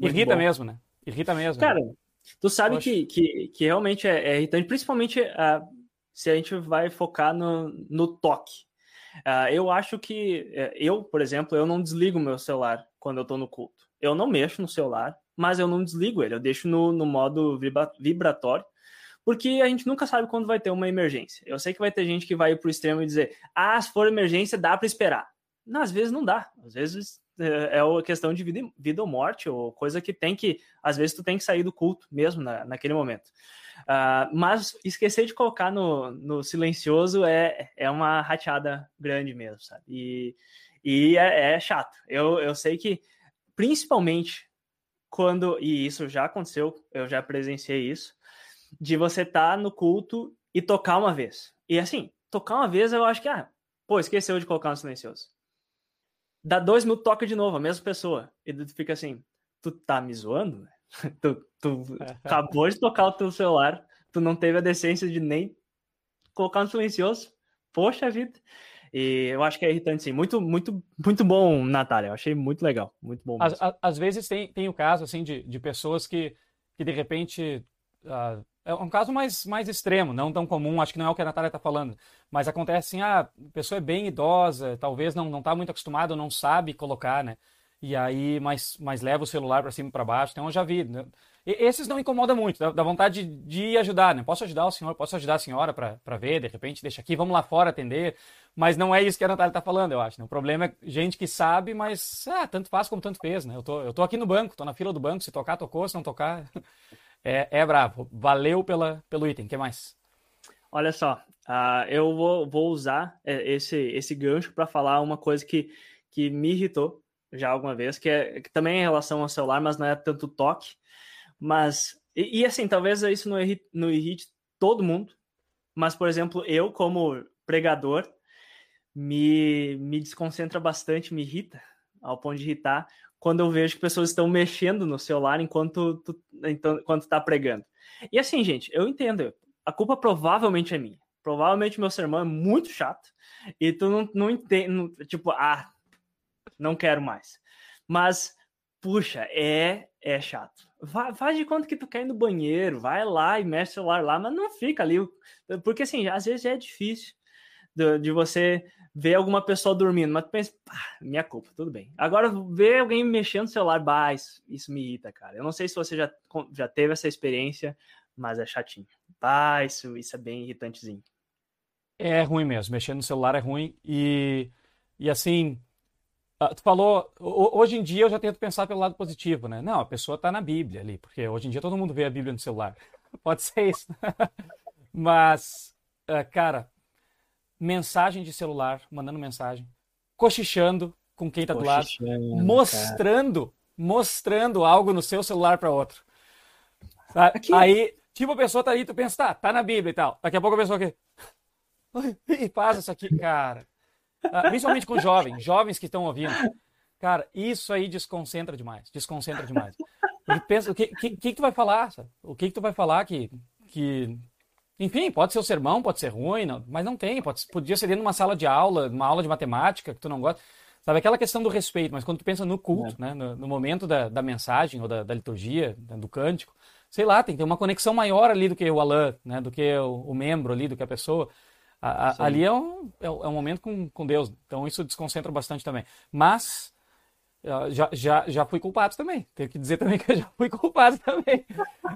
Irrita bom. mesmo, né? Irrita mesmo. Cara, né? tu sabe que, que, que realmente é, é irritante, principalmente uh, se a gente vai focar no, no toque. Uh, eu acho que uh, eu, por exemplo, eu não desligo meu celular quando eu tô no culto. Eu não mexo no celular, mas eu não desligo ele. Eu deixo no, no modo vibra vibratório, porque a gente nunca sabe quando vai ter uma emergência. Eu sei que vai ter gente que vai pro extremo e dizer: ah, se for emergência, dá para esperar. Não, às vezes não dá. Às vezes é, é uma questão de vida, vida ou morte, ou coisa que tem que, às vezes, tu tem que sair do culto mesmo na, naquele momento. Uh, mas esquecer de colocar no, no silencioso é, é uma rateada grande mesmo, sabe? E, e é, é chato. Eu, eu sei que, principalmente quando, e isso já aconteceu, eu já presenciei isso, de você estar tá no culto e tocar uma vez. E assim, tocar uma vez eu acho que, ah, pô, esqueceu de colocar no silencioso dá dois mil toca de novo, a mesma pessoa. E tu fica assim, tu tá me zoando? tu, tu acabou de tocar o teu celular, tu não teve a decência de nem colocar no silencioso. Poxa vida. E eu acho que é irritante, sim. Muito, muito, muito bom, Natália. Eu achei muito legal. Muito bom. Às, às, vezes tem, tem o caso, assim, de, de pessoas que, que de repente. Uh, é um caso mais, mais extremo, não tão comum, acho que não é o que a Natália está falando, mas acontece assim, ah, a pessoa é bem idosa, talvez não não está muito acostumada, não sabe colocar, né? E aí, mas, mas leva o celular para cima e para baixo, então eu já vi. Né? Esses não incomodam muito, dá, dá vontade de, de, ajudar, né? Posso ajudar o senhor, posso ajudar a senhora para ver, de repente deixa aqui, vamos lá fora atender, mas não é isso que a Natália está falando, eu acho. Né? O problema é gente que sabe, mas ah, tanto faz como tanto fez, né? Eu tô, eu tô aqui no banco, tô na fila do banco, se tocar, tocou, se não tocar... é, é bravo. Valeu pela, pelo item. O que mais? Olha só, uh, eu vou, vou usar é, esse, esse gancho para falar uma coisa que, que me irritou já alguma vez, que, é, que também é em relação ao celular, mas não é tanto toque. Mas, e, e assim, talvez isso não irrite, não irrite todo mundo, mas, por exemplo, eu, como pregador, me, me desconcentra bastante, me irrita, ao ponto de irritar, quando eu vejo que pessoas estão mexendo no celular enquanto tu, então, enquanto tá pregando. E assim, gente, eu entendo. A culpa provavelmente é minha. Provavelmente meu sermão é muito chato e tu não, não entende, tipo, ah, não quero mais. Mas, puxa, é é chato. Faz de conta que tu quer ir no banheiro, vai lá e mexe o celular lá, mas não fica ali. Porque assim, às vezes é difícil de, de você ver alguma pessoa dormindo, mas tu pensa, minha culpa, tudo bem. Agora, ver alguém mexendo no celular, bah, isso, isso, me irrita, cara. Eu não sei se você já, já teve essa experiência, mas é chatinho. Bah, isso, isso é bem irritantezinho. É ruim mesmo, mexer no celular é ruim e, e assim, ah, tu falou, hoje em dia eu já tento pensar pelo lado positivo, né? Não, a pessoa está na Bíblia ali, porque hoje em dia todo mundo vê a Bíblia no celular. Pode ser isso. Mas, ah, cara, mensagem de celular, mandando mensagem, cochichando com quem está do lado, mostrando, cara. mostrando algo no seu celular para outro. Aqui. Aí, tipo, a pessoa tá aí, tu pensa, tá, tá na Bíblia e tal. Daqui a pouco a pessoa aqui. E faz isso aqui, cara. Ah, principalmente com jovens, jovens que estão ouvindo. Cara, isso aí desconcentra demais. Desconcentra demais. Porque pensa, o que, que, que, tu vai falar? Sabe? O que, que tu vai falar que, que enfim, pode ser o sermão, pode ser ruim, não, mas não tem. Pode, podia ser dentro de uma sala de aula, uma aula de matemática que tu não gosta. Sabe, aquela questão do respeito, mas quando tu pensa no culto, é. né, no, no, momento da, da mensagem ou da, da liturgia, do cântico, sei lá, tem que ter uma conexão maior ali do que o Alain, né, do que o, o membro ali, do que a pessoa. A, a, ali é um, é, é um momento com, com Deus, então isso desconcentra bastante também. Mas já, já, já fui culpado também. Tenho que dizer também que eu já fui culpado também.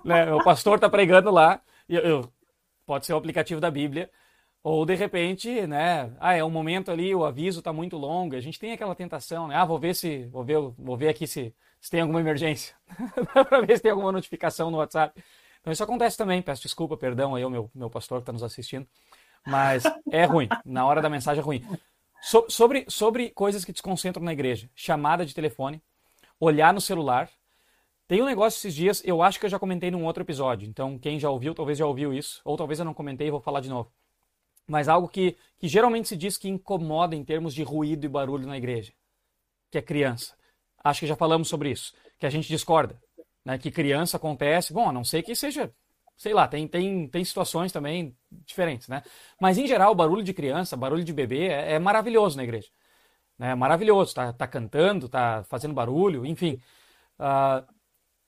né? O pastor está pregando lá, e eu, eu, pode ser o aplicativo da Bíblia, ou de repente, né? Ah, é um momento ali, o aviso está muito longo. A gente tem aquela tentação, né? Ah, vou ver se. Vou ver, vou ver aqui se, se tem alguma emergência. para ver se tem alguma notificação no WhatsApp. Então isso acontece também. Peço desculpa, perdão aí, o meu, meu pastor que está nos assistindo. Mas é ruim. Na hora da mensagem é ruim. So, sobre, sobre coisas que desconcentram na igreja. Chamada de telefone, olhar no celular. Tem um negócio esses dias, eu acho que eu já comentei num outro episódio. Então, quem já ouviu, talvez já ouviu isso. Ou talvez eu não comentei e vou falar de novo. Mas algo que, que geralmente se diz que incomoda em termos de ruído e barulho na igreja. Que é criança. Acho que já falamos sobre isso. Que a gente discorda. Né? Que criança acontece. Bom, a não ser que seja sei lá, tem, tem, tem situações também diferentes, né? Mas em geral, barulho de criança, barulho de bebê é, é maravilhoso na igreja. Né? Maravilhoso, tá, tá cantando, tá fazendo barulho, enfim. Uh,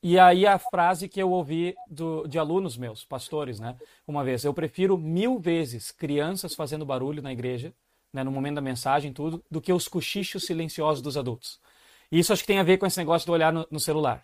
e aí a frase que eu ouvi do, de alunos meus, pastores, né? Uma vez, eu prefiro mil vezes crianças fazendo barulho na igreja, né, no momento da mensagem tudo, do que os cochichos silenciosos dos adultos. E isso acho que tem a ver com esse negócio de olhar no, no celular.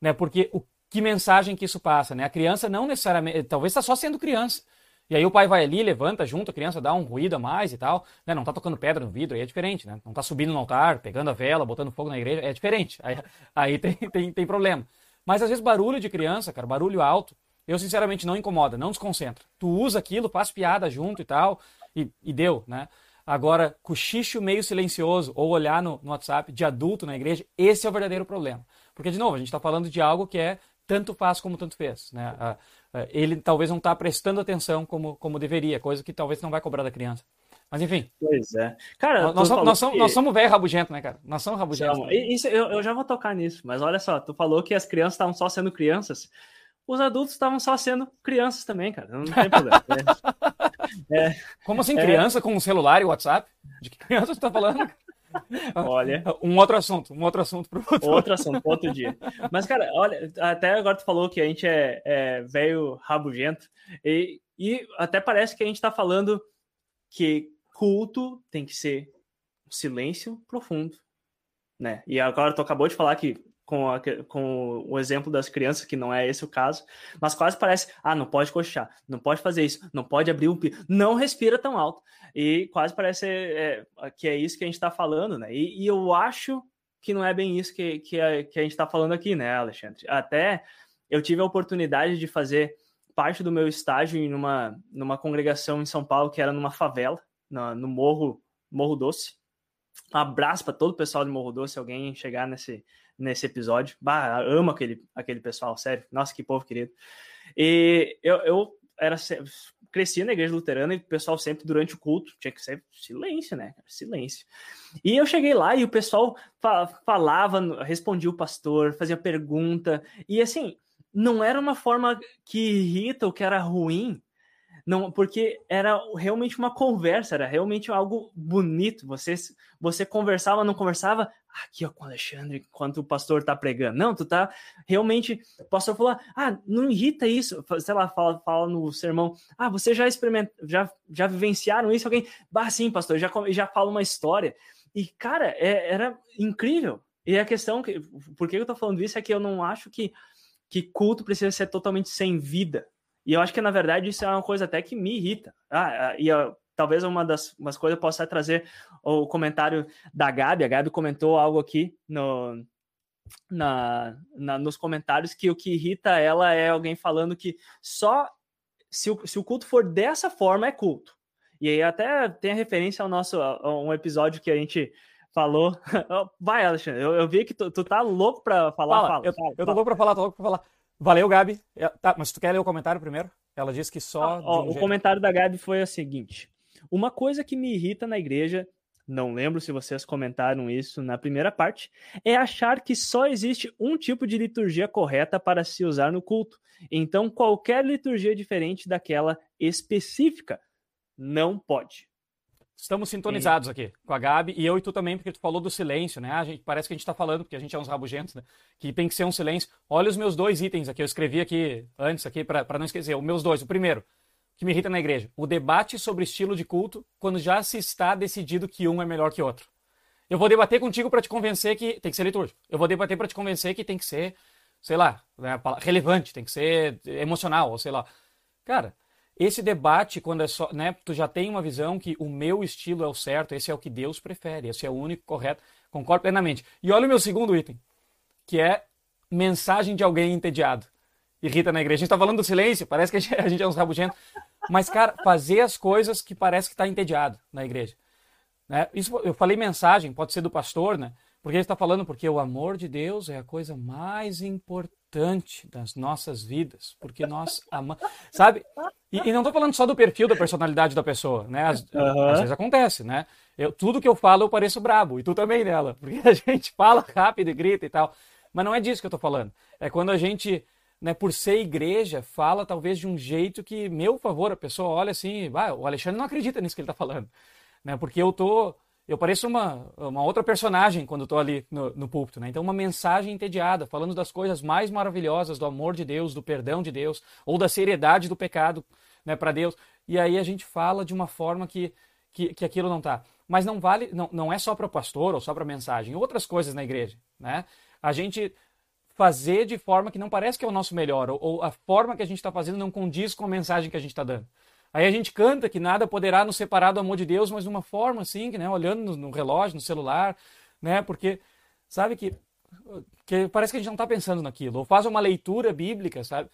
Né? Porque o que mensagem que isso passa, né? A criança não necessariamente, talvez está só sendo criança. E aí o pai vai ali, levanta junto, a criança dá um ruído a mais e tal, né? Não tá tocando pedra no vidro, aí é diferente, né? Não tá subindo no altar, pegando a vela, botando fogo na igreja, é diferente. Aí, aí tem, tem, tem problema. Mas às vezes barulho de criança, cara, barulho alto, eu sinceramente não incomoda, não desconcentra. Tu usa aquilo, faz piada junto e tal, e, e deu, né? Agora, cochicho meio silencioso ou olhar no, no WhatsApp de adulto na igreja, esse é o verdadeiro problema. Porque, de novo, a gente está falando de algo que é tanto faz como tanto fez. Né? Ele talvez não está prestando atenção como, como deveria, coisa que talvez não vai cobrar da criança. Mas enfim. Pois é. Cara, nós, somos, nós, somos, que... nós somos velho rabugento, né, cara? Nós somos rabugentos. Né? Isso, eu, eu já vou tocar nisso, mas olha só, tu falou que as crianças estavam só sendo crianças. Os adultos estavam só sendo crianças também, cara. Não tem problema. é, Como assim, é... criança com um celular e WhatsApp? De que criança você está falando? Olha. Um outro assunto, um outro assunto para outro. outro assunto, outro dia. Mas, cara, olha, até agora tu falou que a gente é, é velho rabugento, e, e até parece que a gente está falando que culto tem que ser silêncio profundo, né? E agora tu acabou de falar que com, a, com o exemplo das crianças, que não é esse o caso, mas quase parece, ah, não pode coxar, não pode fazer isso, não pode abrir um não respira tão alto. E quase parece é, que é isso que a gente está falando, né? E, e, eu acho que não é bem isso que, que, a, que a gente está falando aqui, né, Alexandre? Até eu tive a oportunidade de fazer parte do meu estágio em uma, numa congregação em São Paulo, que era numa favela, no, no Morro, Morro Doce. Um abraço para todo o pessoal de Morro Doce, alguém chegar nesse, nesse episódio. Bah, amo aquele, aquele pessoal, sério. Nossa, que povo querido. E eu, eu era cresci na igreja luterana e o pessoal sempre durante o culto tinha que ser silêncio, né? Silêncio. E eu cheguei lá e o pessoal falava, respondia o pastor, fazia pergunta e assim, não era uma forma que irrita ou que era ruim, não, porque era realmente uma conversa, era realmente algo bonito. Você, você conversava, não conversava aqui ó, com o Alexandre, enquanto o pastor tá pregando. Não, tu tá realmente. O pastor falou: ah, não irrita isso. Sei lá, fala, fala no sermão: ah, você já experimenta, já, já vivenciaram isso? Alguém, bah, sim, pastor, já, já fala uma história. E, cara, é, era incrível. E a questão, que, por que eu tô falando isso é que eu não acho que, que culto precisa ser totalmente sem vida. E eu acho que, na verdade, isso é uma coisa até que me irrita. Ah, ah e eu, talvez uma das umas coisas possa trazer o comentário da Gabi. A Gabi comentou algo aqui no, na, na, nos comentários que o que irrita ela é alguém falando que só se o, se o culto for dessa forma é culto. E aí até tem a referência ao nosso a um episódio que a gente falou. Vai, Alexandre, eu, eu vi que tu, tu tá louco para falar. Fala, fala, eu, fala, eu tô louco para falar, tô louco para falar. Valeu, Gabi. É, tá, mas tu quer ler o comentário primeiro? Ela disse que só. Ah, ó, um o jeito... comentário da Gabi foi o seguinte: Uma coisa que me irrita na igreja, não lembro se vocês comentaram isso na primeira parte, é achar que só existe um tipo de liturgia correta para se usar no culto. Então, qualquer liturgia diferente daquela específica não pode. Estamos sintonizados aqui com a Gabi e eu e tu também, porque tu falou do silêncio, né? A gente, parece que a gente está falando, porque a gente é uns rabugentos, né? Que tem que ser um silêncio. Olha os meus dois itens aqui, eu escrevi aqui antes, aqui para não esquecer. Os meus dois. O primeiro, que me irrita na igreja: o debate sobre estilo de culto quando já se está decidido que um é melhor que outro. Eu vou debater contigo para te convencer que tem que ser litúrgico. Eu vou debater para te convencer que tem que ser, sei lá, né, relevante, tem que ser emocional, ou sei lá. Cara, esse debate, quando é só, né, tu já tem uma visão que o meu estilo é o certo, esse é o que Deus prefere, esse é o único correto, concordo plenamente. E olha o meu segundo item, que é mensagem de alguém entediado. Irrita na igreja. A gente tá falando do silêncio, parece que a gente, a gente é uns rabugentos. Mas, cara, fazer as coisas que parece que está entediado na igreja. Né? Isso, eu falei mensagem, pode ser do pastor, né? Porque ele está falando porque o amor de Deus é a coisa mais importante das nossas vidas, porque nós amamos, sabe? E, e não estou falando só do perfil da personalidade da pessoa, né? Às, uhum. às vezes acontece, né? Eu, tudo que eu falo eu pareço brabo, e tu também nela, porque a gente fala rápido e grita e tal. Mas não é disso que eu estou falando. É quando a gente, né, por ser igreja, fala talvez de um jeito que, meu favor, a pessoa olha assim, ah, o Alexandre não acredita nisso que ele está falando né? Porque eu tô, eu pareço uma, uma outra personagem quando estou ali no, no púlpito, né? Então uma mensagem entediada, falando das coisas mais maravilhosas do amor de Deus, do perdão de Deus, ou da seriedade do pecado, né, para Deus. E aí a gente fala de uma forma que que, que aquilo não tá. Mas não vale, não, não é só para o pastor ou só para mensagem, outras coisas na igreja, né? A gente fazer de forma que não parece que é o nosso melhor, ou, ou a forma que a gente está fazendo não condiz com a mensagem que a gente está dando. Aí a gente canta que nada poderá nos separar do amor de Deus, mas de uma forma assim, né, olhando no, no relógio, no celular, né, porque sabe que, que parece que a gente não está pensando naquilo, ou faz uma leitura bíblica, sabe,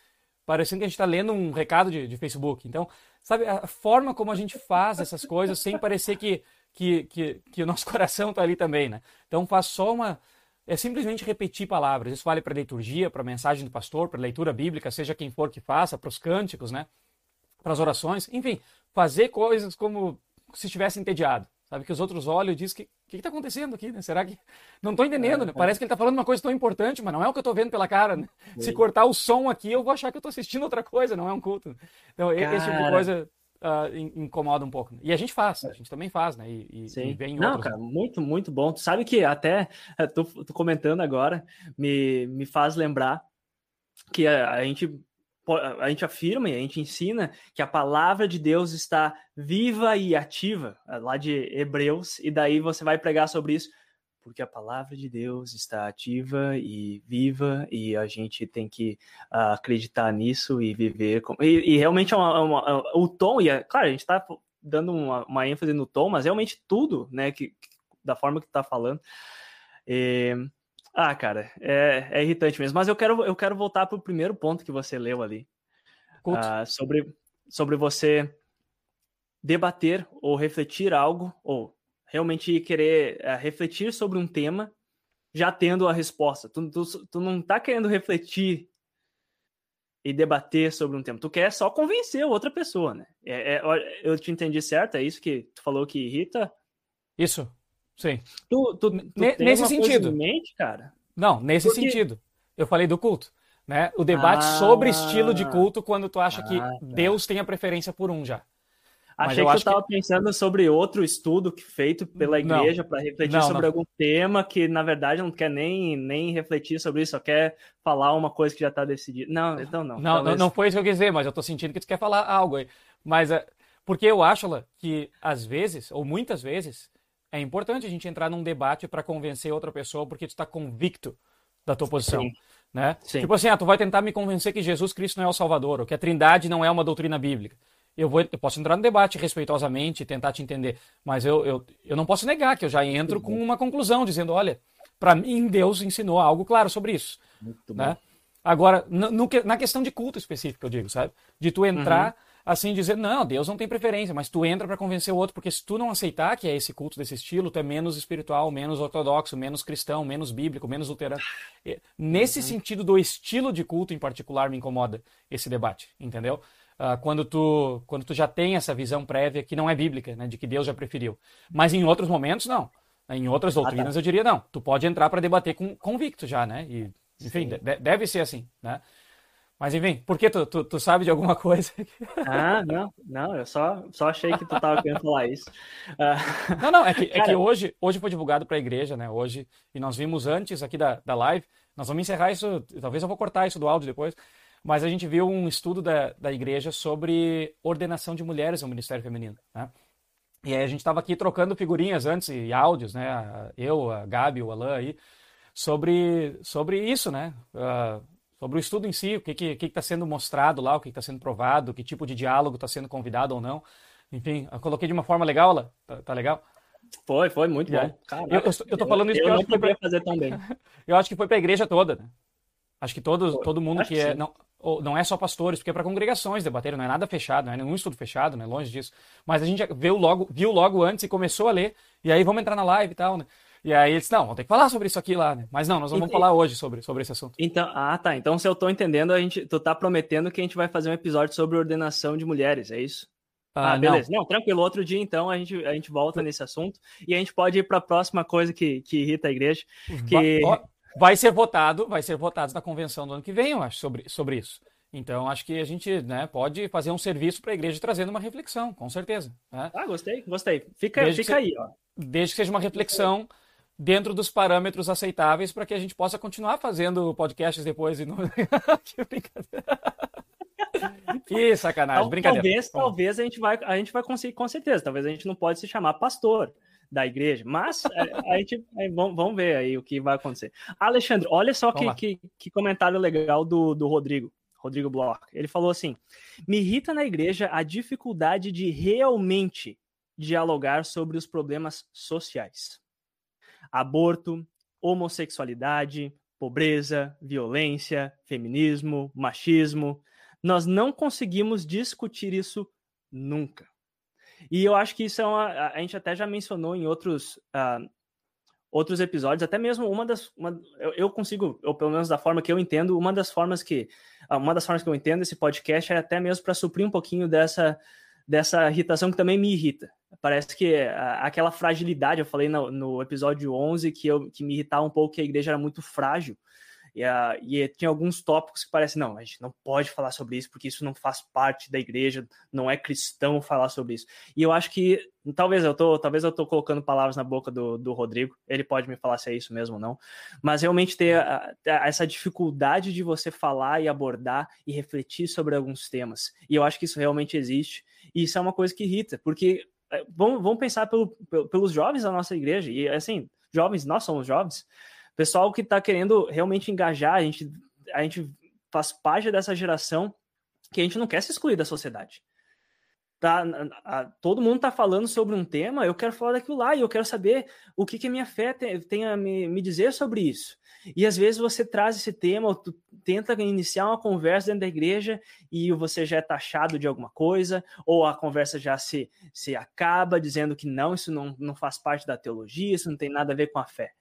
parecendo que a gente está lendo um recado de, de, Facebook. Então, sabe, a forma como a gente faz essas coisas sem parecer que, que, que, que o nosso coração está ali também, né? Então faz só uma, é simplesmente repetir palavras. Isso vale para a liturgia, para a mensagem do pastor, para a leitura bíblica, seja quem for que faça, para os cânticos, né? para as orações, enfim, fazer coisas como se estivesse entediado. Sabe, que os outros olham e dizem que o que está acontecendo aqui, né? Será que. Não estou entendendo, né? Parece que ele está falando uma coisa tão importante, mas não é o que eu estou vendo pela cara. Né? Se cortar o som aqui, eu vou achar que eu estou assistindo outra coisa, não é um culto. Então, cara... esse tipo de coisa uh, incomoda um pouco. E a gente faz, a gente também faz, né? E, Sim. e vem Não, outros. cara, muito, muito bom. Tu sabe que até, tu, tu comentando agora, me, me faz lembrar que a, a gente a gente afirma e a gente ensina que a palavra de Deus está viva e ativa, é lá de Hebreus, e daí você vai pregar sobre isso, porque a palavra de Deus está ativa e viva, e a gente tem que uh, acreditar nisso e viver. Com... E, e, realmente é uma, uma, uma, o tom, e é, claro, a gente está dando uma, uma, ênfase no tom, mas realmente tudo, né, que, da forma que está falando. E, ah, cara, é, é irritante mesmo. Mas eu quero, eu quero voltar para o primeiro ponto que você leu ali. Uh, sobre, sobre você debater ou refletir algo, ou realmente querer uh, refletir sobre um tema, já tendo a resposta. Tu, tu, tu não está querendo refletir e debater sobre um tema. Tu quer só convencer outra pessoa, né? É, é, eu te entendi certo? É isso que tu falou que irrita? Isso. Sim. Tu, tu, tu nesse sentido. mente, cara? Não, nesse Porque... sentido. Eu falei do culto. Né? O debate ah, sobre estilo de culto quando tu acha ah, que tá. Deus tem a preferência por um já. Achei que tu estava que... pensando sobre outro estudo feito pela igreja para refletir não, sobre não. algum tema que, na verdade, não quer nem, nem refletir sobre isso, só quer falar uma coisa que já está decidida. Não, então não. Não, talvez... não, foi isso que eu quis dizer, mas eu estou sentindo que tu quer falar algo aí. Mas, é, porque eu acho, que às vezes, ou muitas vezes, é importante a gente entrar num debate para convencer outra pessoa porque tu está convicto da tua posição. Sim. Né? Sim. Tipo assim, ah, tu vai tentar me convencer que Jesus Cristo não é o Salvador, ou que a Trindade não é uma doutrina bíblica. Eu, vou, eu posso entrar no debate respeitosamente, tentar te entender, mas eu, eu, eu não posso negar que eu já entro com uma conclusão, dizendo, olha, para mim Deus ensinou algo claro sobre isso. Muito né? Agora, no, no, na questão de culto específico, eu digo, sabe? De tu entrar... Uhum assim dizer, não, Deus não tem preferência, mas tu entra para convencer o outro, porque se tu não aceitar que é esse culto desse estilo, tu é menos espiritual, menos ortodoxo, menos cristão, menos bíblico, menos luterano. Nesse uhum. sentido do estilo de culto em particular me incomoda esse debate, entendeu? Uh, quando, tu, quando tu já tem essa visão prévia que não é bíblica, né, de que Deus já preferiu. Mas em outros momentos, não. Em outras doutrinas, ah, tá. eu diria não. Tu pode entrar para debater com convicto já, né? E, enfim, deve ser assim, né? Mas enfim, por que tu, tu, tu, sabe de alguma coisa? Ah, não, não, eu só, só achei que tu tava querendo falar isso. Uh... Não, não, é que, Cara... é que hoje, hoje foi divulgado para a igreja, né? Hoje, e nós vimos antes aqui da, da live, nós vamos encerrar isso, talvez eu vou cortar isso do áudio depois, mas a gente viu um estudo da, da igreja sobre ordenação de mulheres ao ministério feminino, né? E aí a gente estava aqui trocando figurinhas antes e áudios, né? Eu, a Gabi, o Alan aí, sobre, sobre isso, né? Uh, sobre o estudo em si, o que está que, que tá sendo mostrado lá, o que está sendo provado, que tipo de diálogo está sendo convidado ou não. Enfim, eu coloquei de uma forma legal, Alan? Tá, tá legal? Foi, foi muito bom. Caraca, eu, eu, eu tô falando isso eu, eu não poderia fazer também. eu acho que foi para a igreja toda, né? Acho que todos, Foi. todo mundo Acho que que é. sim. Não, ou não é só pastores, porque é para congregações debaterem, não é nada fechado, não é nenhum estudo fechado, né? Longe disso. Mas a gente viu logo, viu logo antes e começou a ler, e aí vamos entrar na live e tal, né? E aí eles, não, vamos ter que falar sobre isso aqui lá, né? Mas não, nós não vamos Entendi. falar hoje sobre, sobre esse assunto. Então, ah, tá. Então, se eu tô entendendo, a gente, tu tá prometendo que a gente vai fazer um episódio sobre ordenação de mulheres, é isso? Ah, não. beleza. Não. tranquilo. Outro dia, então, a gente, a gente volta nesse assunto e a gente pode ir para a próxima coisa que, que irrita a igreja. Que... Vai, ó, vai ser votado, vai ser votado na convenção do ano que vem, eu acho, sobre, sobre isso. Então, acho que a gente né, pode fazer um serviço para a igreja trazendo uma reflexão, com certeza. Né? Ah, gostei, gostei. Fica, Desde fica que aí, ó. Desde que seja uma reflexão dentro dos parâmetros aceitáveis para que a gente possa continuar fazendo podcasts depois. E não... que brincadeira. Que sacanagem, Tal- brincadeira. Talvez, talvez a gente vai, a gente vai conseguir, com certeza. Talvez a gente não pode se chamar pastor da igreja, mas é, a gente é, vamos, vamos ver aí o que vai acontecer. Alexandre, olha só que, que, que comentário legal do, do Rodrigo. Rodrigo Bloch. Ele falou assim: me irrita na igreja a dificuldade de realmente dialogar sobre os problemas sociais. Aborto, homossexualidade, pobreza, violência, feminismo, machismo. Nós não conseguimos discutir isso nunca. E eu acho que isso é uma. A gente até já mencionou em outros, ah, outros episódios, até mesmo uma das. Uma, eu, eu consigo, ou pelo menos da forma que eu entendo, uma das formas que. ah, Uma das formas que eu entendo esse podcast é até mesmo para suprir um pouquinho dessa, dessa irritação que também me irrita. Parece que ah, aquela fragilidade, eu falei no, no episódio 11 que, eu, que me irritava um pouco que a igreja era muito frágil. E, ah, e tinha alguns tópicos que parecem, não, a gente não pode falar sobre isso porque isso não faz parte da igreja, não é cristão falar sobre isso. E eu acho que, talvez eu tô, talvez eu tô colocando palavras na boca do, do Rodrigo, ele pode me falar se é isso mesmo ou não, mas realmente ter a- a- essa dificuldade de você falar e abordar e refletir sobre alguns temas. E eu acho que isso realmente existe, e isso é uma coisa que irrita, porque eh, vamos, vamos pensar pelo- pelos jovens da nossa igreja, e assim, jovens, nós somos jovens, pessoal que está querendo realmente engajar, a gente, a gente faz parte dessa geração que a gente não quer se excluir da sociedade. Tá, a- a- todo mundo está falando sobre um tema, eu quero falar daquilo lá e eu quero saber o que, que a minha fé tem, tem a me, me dizer sobre isso. E às vezes você traz esse tema, ou tu tenta iniciar uma conversa dentro da igreja e você já é taxado de alguma coisa, ou a conversa já se, se acaba dizendo que não, isso não, não faz parte da teologia, isso não tem nada a ver com a fé.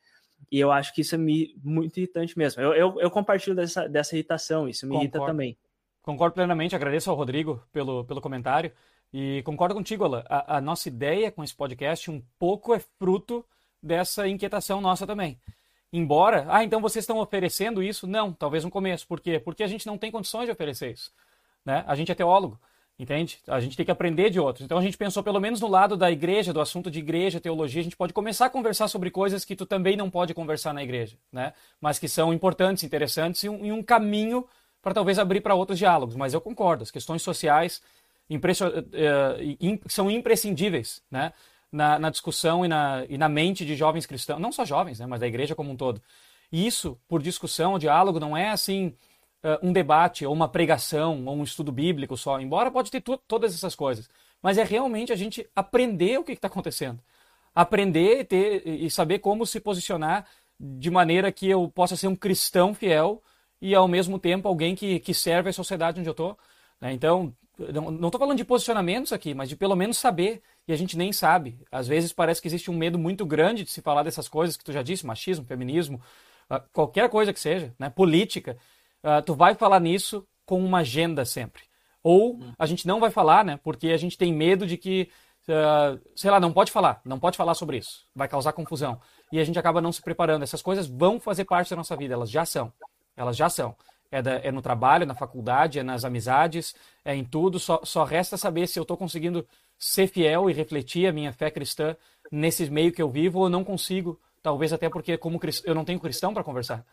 E eu acho que isso é me- muito irritante mesmo. Eu, eu, eu compartilho dessa, dessa irritação, isso me irrita Concordo. também. Concordo plenamente, agradeço ao Rodrigo pelo, pelo comentário e concordo contigo, Alan. A, a nossa ideia com esse podcast um pouco é fruto dessa inquietação nossa também. Embora, ah, então vocês estão oferecendo isso? Não, talvez no começo. Por quê? Porque a gente não tem condições de oferecer isso. Né? A gente é teólogo, entende? A gente tem que aprender de outros. Então a gente pensou, pelo menos no lado da igreja, do assunto de igreja, teologia, a gente pode começar a conversar sobre coisas que tu também não pode conversar na igreja, né? Mas que são importantes, interessantes e um, e um caminho para talvez abrir para outros diálogos. Mas eu concordo, as questões sociais eh, im- são imprescindíveis, né? Na, na discussão e na, e na mente de jovens cristãos, não só jovens, né? Mas da igreja como um todo. E isso, por discussão, diálogo, não é assim eh, um debate ou uma pregação ou um estudo bíblico só, embora pode ter todas essas coisas. Mas é realmente a gente aprender o que está acontecendo. Aprender e, ter, e saber como se posicionar de maneira que eu possa ser um cristão fiel e ao mesmo tempo alguém que, que serve a sociedade onde eu estou. Então, não estou falando de posicionamentos aqui, mas de pelo menos saber, e a gente nem sabe. Às vezes parece que existe um medo muito grande de se falar dessas coisas que tu já disse, machismo, feminismo, ah, qualquer coisa que seja, né? política. Ah, tu vai falar nisso com uma agenda sempre. Ou a gente não vai falar, né? Porque a gente tem medo de que, ah, sei lá, não pode falar, não pode falar sobre isso, vai causar confusão. E a gente acaba não se preparando. Essas coisas vão fazer parte da nossa vida, elas já são. Elas já são. É, da- é no trabalho, na faculdade, é nas amizades, é em tudo. Só, só resta saber se eu estou conseguindo ser fiel e refletir a minha fé cristã nesse meio que eu vivo ou não consigo. Talvez até porque como eu não tenho cristão para conversar.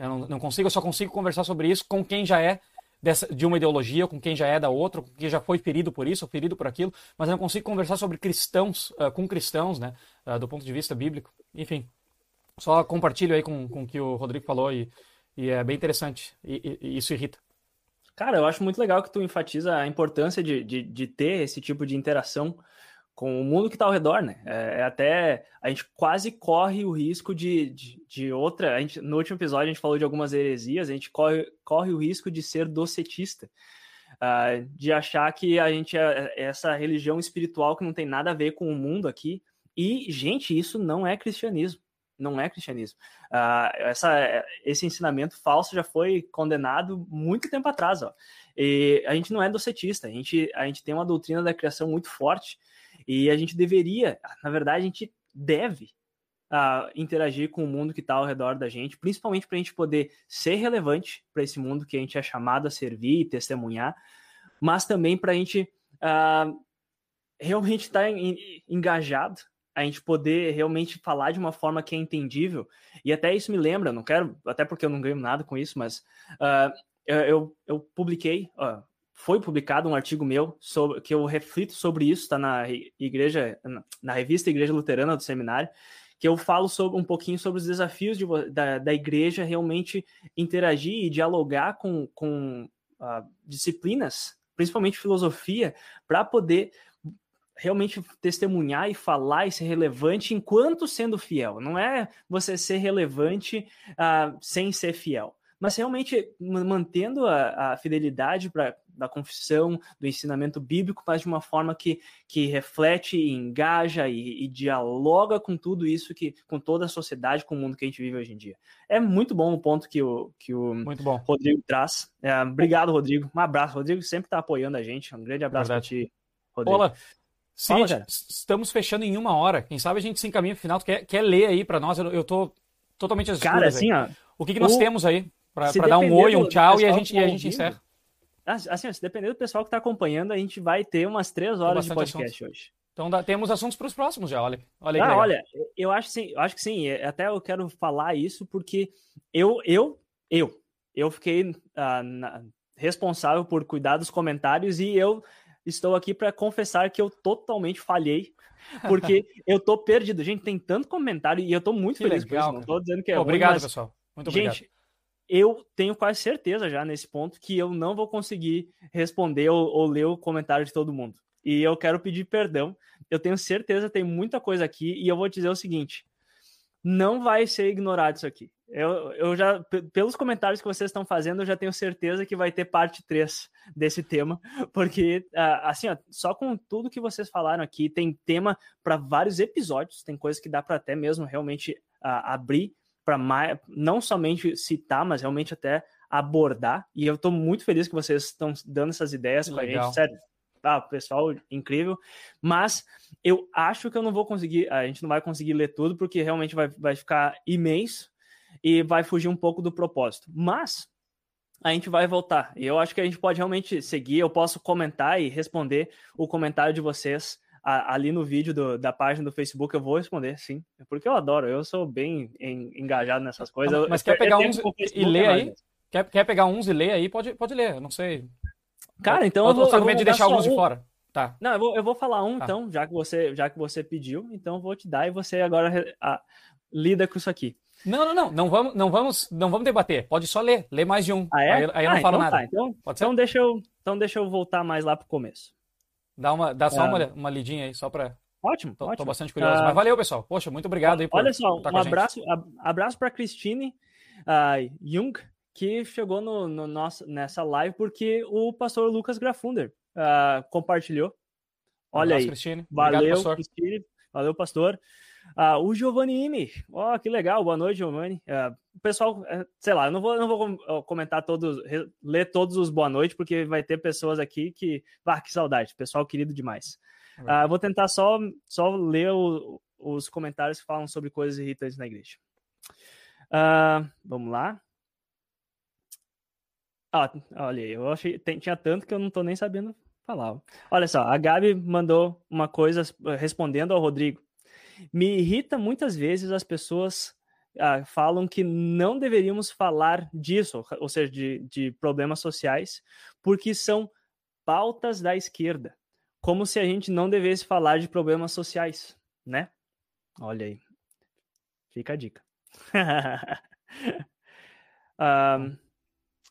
Eu não, não consigo, eu só consigo conversar sobre isso com quem já é dessa, de uma ideologia, com quem já é da outra, com quem já foi ferido por isso, ou ferido por aquilo, mas eu não consigo conversar sobre cristãos, uh, com cristãos, né, uh, do ponto de vista bíblico. Enfim, só compartilho aí com, com o que o Rodrigo falou e, e é bem interessante, e, e, e isso irrita. Cara, eu acho muito legal que tu enfatiza a importância de, de, de ter esse tipo de interação com o mundo que está ao redor, né? É, é, até a gente quase corre o risco de, de, de, outra. A gente, no último episódio a gente falou de algumas heresias, a gente corre, corre o risco de ser docetista, uh, de achar que a gente é, é essa religião espiritual que não tem nada a ver com o mundo aqui. E, gente, isso não é cristianismo. Não é cristianismo. Uh, essa, esse ensinamento falso já foi condenado muito tempo atrás. Ó. E a gente não é docetista, a gente, a gente tem uma doutrina da criação muito forte e a gente deveria, na verdade, a gente deve uh, interagir com o mundo que está ao redor da gente, principalmente para a gente poder ser relevante para esse mundo que a gente é chamado a servir e testemunhar, mas também para a gente uh, realmente estar tá engajado, a gente poder realmente falar de uma forma que é entendível. E até isso me lembra, não quero, até porque eu não ganho nada com isso, mas uh, eu, eu, publiquei foi publicado um artigo meu sobre que eu reflito sobre isso, está na igreja, na revista Igreja Luterana do Seminário, que eu falo sobre um pouquinho sobre os desafios de, da, da igreja realmente interagir e dialogar com, com uh, disciplinas, principalmente filosofia, para poder realmente testemunhar e falar e ser relevante enquanto sendo fiel. Não é você ser relevante uh, sem ser fiel mas realmente mantendo a, a fidelidade para da confissão, do ensinamento bíblico, mas de uma forma que, que reflete, e engaja e, e, dialoga com tudo isso, que com toda a sociedade, com o mundo que a gente vive hoje em dia. É muito bom o ponto que o, que o Rodrigo traz. É, obrigado, Rodrigo. Um abraço. Rodrigo sempre está apoiando a gente. Um grande abraço para ti, Rodrigo. Olá. Fala, estamos fechando em uma hora. Quem sabe a gente se encaminha pro final. Tu quer, quer ler aí para nós? Eu, eu tô totalmente às Cara, assim, ó, O que, que nós o... temos aí? Para dar um oi, um tchau e a gente, e a gente encerra. Assim, se depender do pessoal que está acompanhando, a gente vai ter umas três horas de podcast assuntos. hoje. Então dá, temos assuntos para os próximos já, olha. Olha, ah, olha eu acho, sim, eu acho que sim. É, até eu quero falar isso porque eu, eu, eu, eu fiquei ah, na, responsável por cuidar dos comentários e eu estou aqui para confessar que eu totalmente falhei. Porque eu tô perdido. Gente, tem tanto comentário e eu tô muito que feliz legal, por isso. Não tô dizendo que é Obrigado, ruim, mas... pessoal. Muito obrigado. Gente, eu tenho quase certeza já nesse ponto que eu não vou conseguir responder ou, ou, ler o comentário de todo mundo. E eu quero pedir perdão. Eu tenho certeza tem muita coisa aqui e eu vou dizer o seguinte: não vai ser ignorado isso aqui. Eu, eu já, pelos comentários que vocês estão fazendo, eu já tenho certeza que vai ter parte 3 desse tema, porque, assim, ó, só com tudo que vocês falaram aqui, tem tema para vários episódios, tem coisas que dá para até mesmo realmente abrir para não somente citar, mas realmente até abordar. E eu estou muito feliz que vocês estão dando essas ideias com Legal. a gente, sério. Ah, pessoal, incrível. Mas eu acho que eu não vou conseguir, a gente não vai conseguir ler tudo, porque realmente vai, vai ficar e-mails e vai fugir um pouco do propósito. Mas a gente vai voltar. E eu acho que a gente pode realmente seguir. Eu posso comentar e responder o comentário de vocês a, ali no vídeo do, da página do Facebook eu vou responder, sim. Porque eu adoro, eu sou bem em, engajado nessas coisas. Mas quer pegar uns e ler aí? Quer, quer pegar uns e ler aí? Pode, pode ler, eu não sei. Cara, então eu, eu vou. Eu vou de deixar alguns um... de fora. Tá. Não, eu vou, eu vou falar um, tá. então, já que, você, já que você pediu, então eu vou te dar e você agora lida com isso aqui. Não, não, não. Não vamos, não vamos, não vamos debater. Pode só ler. Lê mais de um. Ah, é? Aí, aí eu não ah, falo então nada. Tá. Então, então, deixa eu, então deixa eu voltar mais lá pro começo. Dá, uma, dá só é. uma, uma lidinha aí, só para. Ótimo, tô, ótimo. Tô bastante curioso. Uh, Mas valeu, pessoal. Poxa, muito obrigado aí por Olha só, um abraço, abraço para Christine uh, Jung, que chegou no, no, nosso, nessa live porque o pastor Lucas Grafunder uh, compartilhou. Olha abraço, aí. Christine. Valeu, obrigado, pastor. Christine. Valeu, pastor. Uh, o Giovanni Ime, ó, oh, que legal, boa noite, Giovanni. Uh, o pessoal, uh, sei lá, eu não vou, não vou comentar todos, ler todos os boa noite, porque vai ter pessoas aqui que, ah, que saudade, pessoal querido demais. Uh, vou tentar só, só ler o, os comentários que falam sobre coisas irritantes na igreja. Uh, vamos lá. Ah, olha, eu achei, tem, tinha tanto que eu não tô nem sabendo falar. Olha só, a Gabi mandou uma coisa respondendo ao Rodrigo. Me irrita muitas vezes as pessoas uh, falam que não deveríamos falar disso, ou seja, de, de problemas sociais, porque são pautas da esquerda. Como se a gente não devesse falar de problemas sociais, né? Olha aí. Fica a dica. um,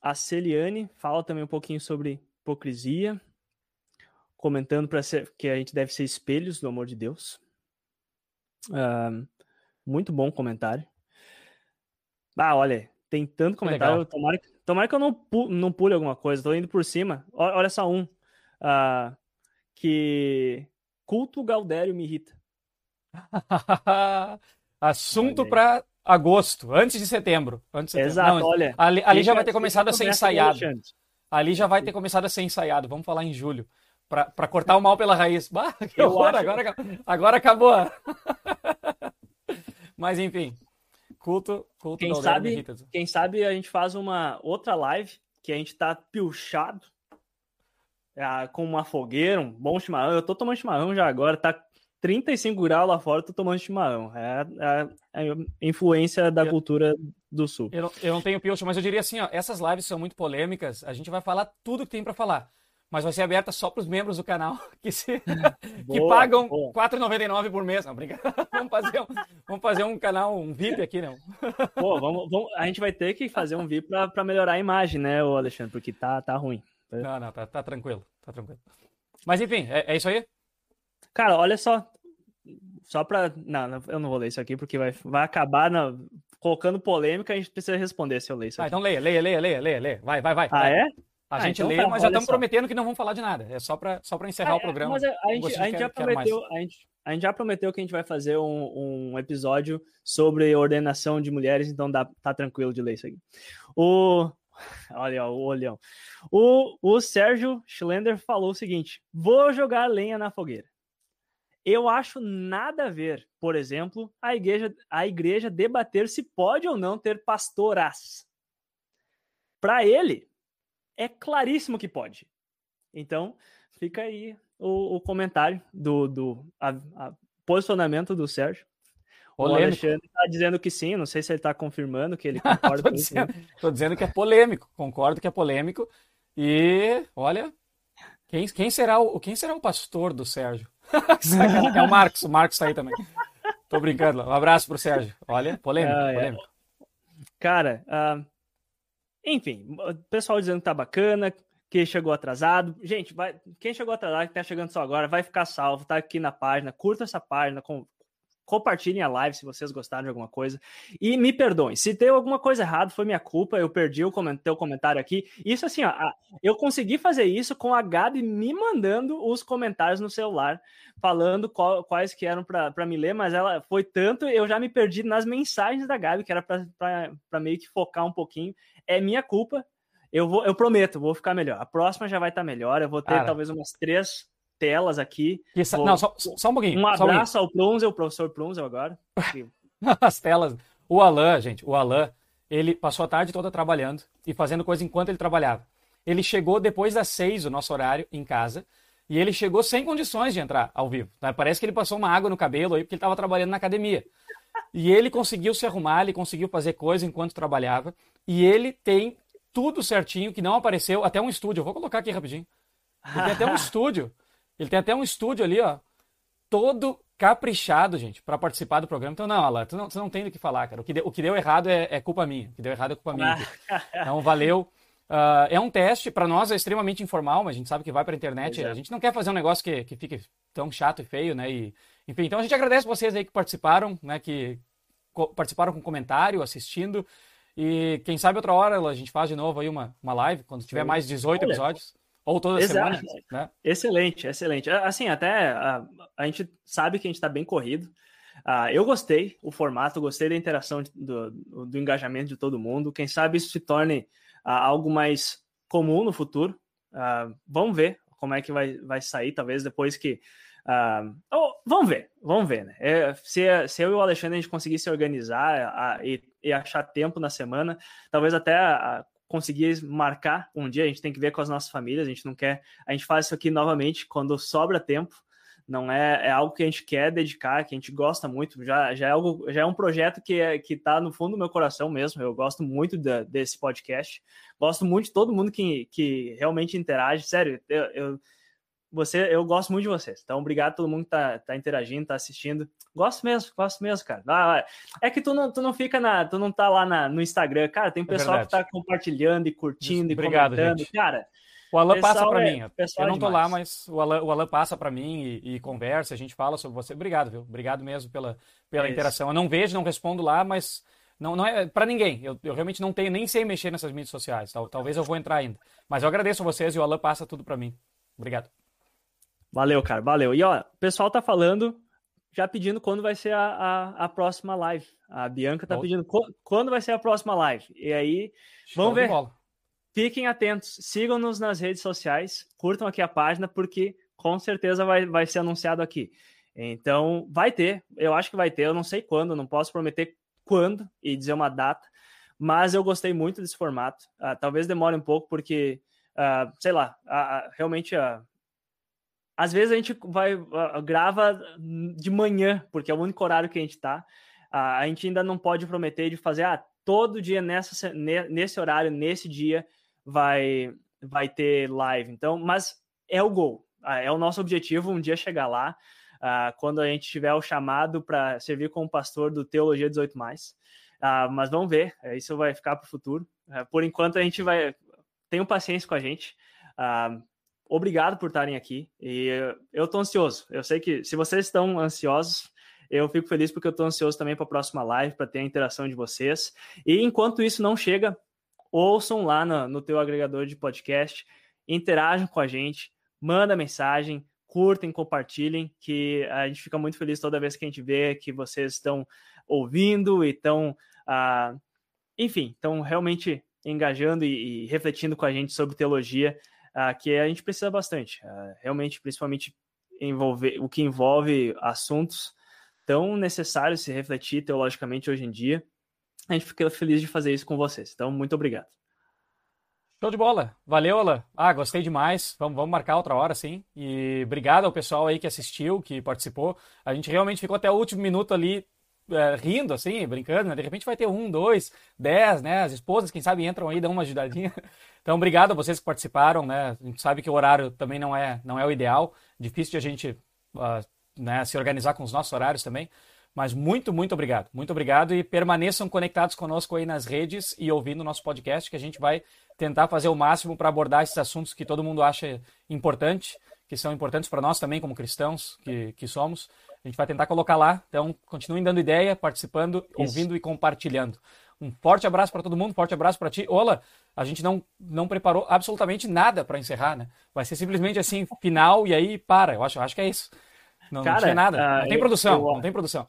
a Celiane fala também um pouquinho sobre hipocrisia, comentando para que a gente deve ser espelhos do amor de Deus. Um, muito bom comentário. Ah, olha, tem tanto comentário. Tomara, tomara que eu não, pu não pule alguma coisa. Tô indo por cima. Olha só um. Uh, que culto Gaudério me irrita. Assunto para agosto, antes de setembro. Antes de setembro. Exato, Não, olha. Ali, ali já vai ter começado a ser ensaiado. Ali já vai ter começado a ser ensaiado. Vamos falar em julho. Para cortar o mal pela raiz. Bah, que horror, acho... agora, agora acabou. Mas enfim, culto, culto quem sabe, quem sabe a gente faz uma outra live que a gente tá pilchado é, com uma fogueira, um bom chimarrão. Eu tô tomando chimarrão já agora, tá 35 graus lá fora, tô tomando chimarrão. É, é, é a influência da eu, cultura do sul. Eu não, eu não tenho pilcha, mas eu diria assim, ó, essas lives são muito polêmicas, a gente vai falar tudo que tem para falar. Mas vai ser aberta só para os membros do canal que, se, que pagam R$ 4,99 por mês. Não, brincadeira. vamos, fazer um, vamos fazer um canal, um VIP aqui, não. Pô, vamos, vamos, a gente vai ter que fazer um VIP para melhorar a imagem, né, Alexandre? Porque tá, tá ruim. Não, não, tá, tá tranquilo, tá tranquilo. Mas enfim, é, é isso aí? Cara, olha só. Só pra. Não, eu não vou ler isso aqui porque vai, vai acabar na... colocando polêmica. A gente precisa responder se eu ler isso. Ah, então leia, leia, leia, leia, leia, leia. Vai, vai, vai. Ah, vai. é? A ah, gente então lê, tá, mas já estamos prometendo que não vamos falar de nada. É só para só encerrar ah, o programa. Mas a, a, gente, a gente, já prometeu, a gente, a gente já prometeu que a gente vai fazer um, um episódio sobre ordenação de mulheres, então dá, tá tranquilo de ler isso aqui. O, olha o olhão. O, o Sérgio Schlender falou o seguinte: vou jogar lenha na fogueira. Eu acho nada a ver, por exemplo, a igreja, a igreja debater se pode ou não ter pastoras. Para ele, é claríssimo que pode. Então, fica aí o, o comentário do, do a, a posicionamento do Sérgio. Polêmico. O Alexandre está dizendo que sim, não sei se ele está confirmando que ele concorda com isso. Estou dizendo que é polêmico, concordo que é polêmico. E olha, quem, quem, será, o, quem será o pastor do Sérgio? é o Marcos, o Marcos está aí também. Tô brincando. Um abraço pro Sérgio. Olha, polêmico, ah, polêmico. É. Cara, uh, enfim, pessoal dizendo que tá bacana, que chegou atrasado. Gente, vai, quem chegou atrasado, que tá chegando só agora, vai ficar salvo, tá aqui na página. Curta essa página, com, compartilhem a live se vocês gostaram de alguma coisa. E me perdoem, se tem alguma coisa errada, foi minha culpa, eu perdi o teu comentário aqui. Isso assim, ó, eu consegui fazer isso com a Gabi me mandando os comentários no celular, falando qual, quais que eram para me ler, mas ela foi tanto, eu já me perdi nas mensagens da Gabi, que era para meio que focar um pouquinho. É minha culpa. Eu vou, eu prometo, vou ficar melhor. A próxima já vai estar tá melhor. Eu vou ter Cara. talvez umas três telas aqui. Vou... Não, só, só, um pouquinho. Um abraço um ao Plunzel, o professor Plunzel agora. As telas. O Alan, gente, o Alan, ele passou a tarde toda trabalhando e fazendo coisa enquanto ele trabalhava. Ele chegou depois das seis, o nosso horário, em casa, e ele chegou sem condições de entrar ao vivo. Né? Parece que ele passou uma água no cabelo aí, porque ele estava trabalhando na academia. E ele conseguiu se arrumar, ele conseguiu fazer coisa enquanto trabalhava, e ele tem tudo certinho, que não apareceu, até um estúdio. Eu vou colocar aqui rapidinho. Ele tem até um estúdio ele tem até um estúdio ali, ó, todo caprichado, gente, para participar do programa. Então, não, Alan, tu não, tu não tem do que falar, cara. O que deu, o que deu errado é, é, culpa minha. O que deu errado é culpa minha. Então, valeu. Uh, é um teste, para nós é extremamente informal, mas a gente sabe que vai para a internet. A gente não quer fazer um negócio que, que fique tão chato e feio, né? E, enfim, então a gente agradece vocês aí que participaram, né? Que participaram com comentário, assistindo. E quem sabe outra hora a gente faz de novo aí uma, uma live, quando tiver mais 18 Olha, episódios. Ou toda Exato. semana, né? Excelente, excelente. Assim, até a, a gente sabe que a gente está bem corrido. Uh, eu gostei o formato, gostei da interação do, do, engajamento de todo mundo. Quem sabe isso se torne uh, algo mais comum no futuro. Uh, vamos ver como é que vai, vai sair, talvez depois que. Oh, vamos ver, vamos ver, né? É, se, se eu e o Alexandre a gente conseguir se organizar e, e, achar tempo na semana, talvez até conseguir marcar um dia, a gente tem que ver com as nossas famílias, a gente não quer, a gente faz isso aqui novamente quando sobra tempo, não é, é algo que a gente quer dedicar, que a gente gosta muito. Já, já, é, algo, já é um projeto que é, está no fundo do meu coração mesmo. Eu gosto muito desse podcast. Gosto muito de todo mundo que, que realmente interage. Sério, eu, eu, você, eu gosto muito de vocês. Então, obrigado a todo mundo que está tá interagindo, está assistindo. Gosto mesmo, gosto mesmo, cara. É que tu não, tu não fica na. Tu não tá lá na, no Instagram, cara. Tem é pessoal é que tá compartilhando e curtindo Isso, e obrigado, comentando. Gente. Cara, o Alan passa para é, mim. Eu não tô lá, mas o Alan, o Alan passa para mim e, e, conversa, a gente fala sobre você. Obrigado, viu? Obrigado mesmo pela, pela é interação. Eu não vejo, não respondo lá, mas não, não é para ninguém. Eu, eu, realmente não tenho, nem sei mexer nessas mídias sociais. Tal, talvez eu vou entrar ainda. Mas eu agradeço a vocês e o Alan passa tudo para mim. Obrigado. Valeu, cara, valeu. E ó, o pessoal tá falando, já pedindo quando vai ser a, a, a próxima live. A Bianca tá pedindo quando vai ser a próxima live. E aí, vamos ver. Fiquem atentos, sigam-nos nas redes sociais, curtam aqui a página, porque com certeza vai, vai ser anunciado aqui. Então, vai ter, eu acho que vai ter, eu não sei quando, não posso prometer quando e dizer uma data, mas eu gostei muito desse formato. Uh, talvez demore um pouco, porque, uh, sei lá, uh, realmente, às vezes a gente vai grava de manhã, porque é o único horário que a gente está. a gente ainda não pode prometer de fazer ah, todo dia nessa, nesse horário, nesse dia, vai, vai ter live. Então, mas é o gol. Ah, é o nosso objetivo um dia chegar lá, uh, quando a gente tiver o chamado para servir como pastor do Teologia 18. Uh, ah, mas vamos ver, é, isso vai ficar para o futuro. Uh, por enquanto, a gente vai. Tenham paciência com a gente. Obrigado por estarem aqui. E eu estou ansioso. Eu sei que se vocês estão ansiosos, eu fico feliz porque eu estou ansioso também para a próxima live, para ter a interação de vocês. E enquanto isso não chega, ouçam lá no, no teu agregador de podcast, interajam com a gente, manda mensagem, curtem, compartilhem, que a gente fica muito feliz toda vez que a gente vê que vocês estão ouvindo e estão, ah, enfim, estão realmente engajando e, e, refletindo com a gente sobre teologia, ah, que a gente precisa bastante, ah, realmente, principalmente envolver o que envolve assuntos tão necessários se refletir teologicamente hoje em dia a gente fica feliz de fazer isso com vocês. Então, muito obrigado. Show de bola. Valeu, Alan. Ah, gostei demais. Vamos, vamos marcar outra hora, sim. E obrigado ao pessoal aí que assistiu, que participou. A gente realmente ficou até o último minuto ali é, rindo, assim, brincando. Né? De repente vai ter um, dois, dez, né? As esposas, quem sabe, entram aí, dão uma ajudadinha. Então, obrigado a vocês que participaram, né? A gente sabe que o horário também não é, não é o ideal. Difícil de a gente uh, né, se organizar com os nossos horários também. Mas muito, muito obrigado. Muito obrigado e permaneçam conectados conosco aí nas redes e ouvindo o nosso podcast, que a gente vai tentar fazer o máximo para abordar esses assuntos que todo mundo acha importante, que são importantes para nós também, como cristãos que, que somos. A gente vai tentar colocar lá. Então, continuem dando ideia, participando, Isso. ouvindo e compartilhando. Um forte abraço para todo mundo, forte abraço para ti. Ola, a gente não, não preparou absolutamente nada para encerrar, né? Vai ser simplesmente assim, final e aí para. Eu acho, eu acho que é isso. Não, Cara, não tinha nada. Uh, não tem produção, eu, não tem produção.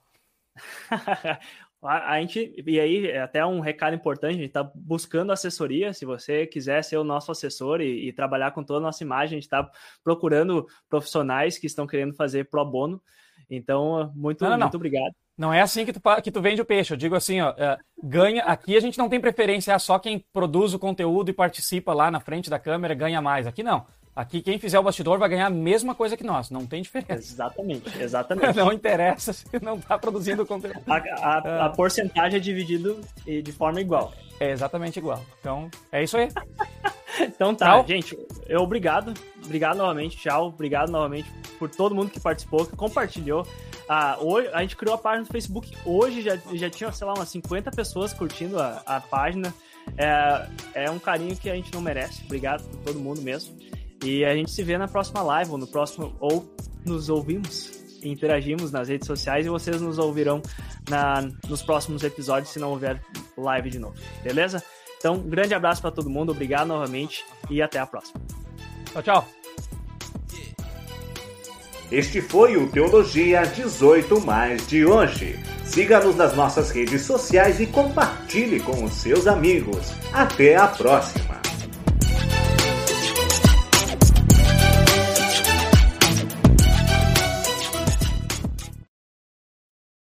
a gente, e aí, é até um recado importante, a gente está buscando assessoria. Se você quiser ser o nosso assessor e, e trabalhar com toda a nossa imagem, a gente está procurando profissionais que estão querendo fazer pro bono. Então, muito, não, não, muito não. obrigado. Não é assim que tu, que tu vende o peixe. Eu digo assim, ó, é, ganha. Aqui a gente não tem preferência, é só quem produz o conteúdo e participa lá na frente da câmera ganha mais. Aqui não. Aqui quem fizer o bastidor vai ganhar a mesma coisa que nós, não tem diferença. Exatamente, exatamente. não interessa se não está produzindo conteúdo. A, a, a, ah. porcentagem é dividida de forma igual. É exatamente igual. Então, é isso aí. então tá, tchau. gente, eu obrigado. Obrigado novamente, tchau. Obrigado novamente por todo mundo que participou, que compartilhou. Ah, hoje, a gente criou a página no Facebook. Hoje já, já tinha, sei lá, umas 50 pessoas curtindo a, a página. É, é um carinho que a gente não merece. Obrigado por todo mundo mesmo. E a gente se vê na próxima live, ou no próximo, ou nos ouvimos interagimos nas redes sociais e vocês nos ouvirão na, nos próximos episódios se não houver live de novo, beleza? Então, um grande abraço para todo mundo, obrigado novamente e até a próxima. Tchau, tchau. Este foi o Teologia 18 Mais de hoje. Siga-nos nas nossas redes sociais e compartilhe com os seus amigos. Até a próxima!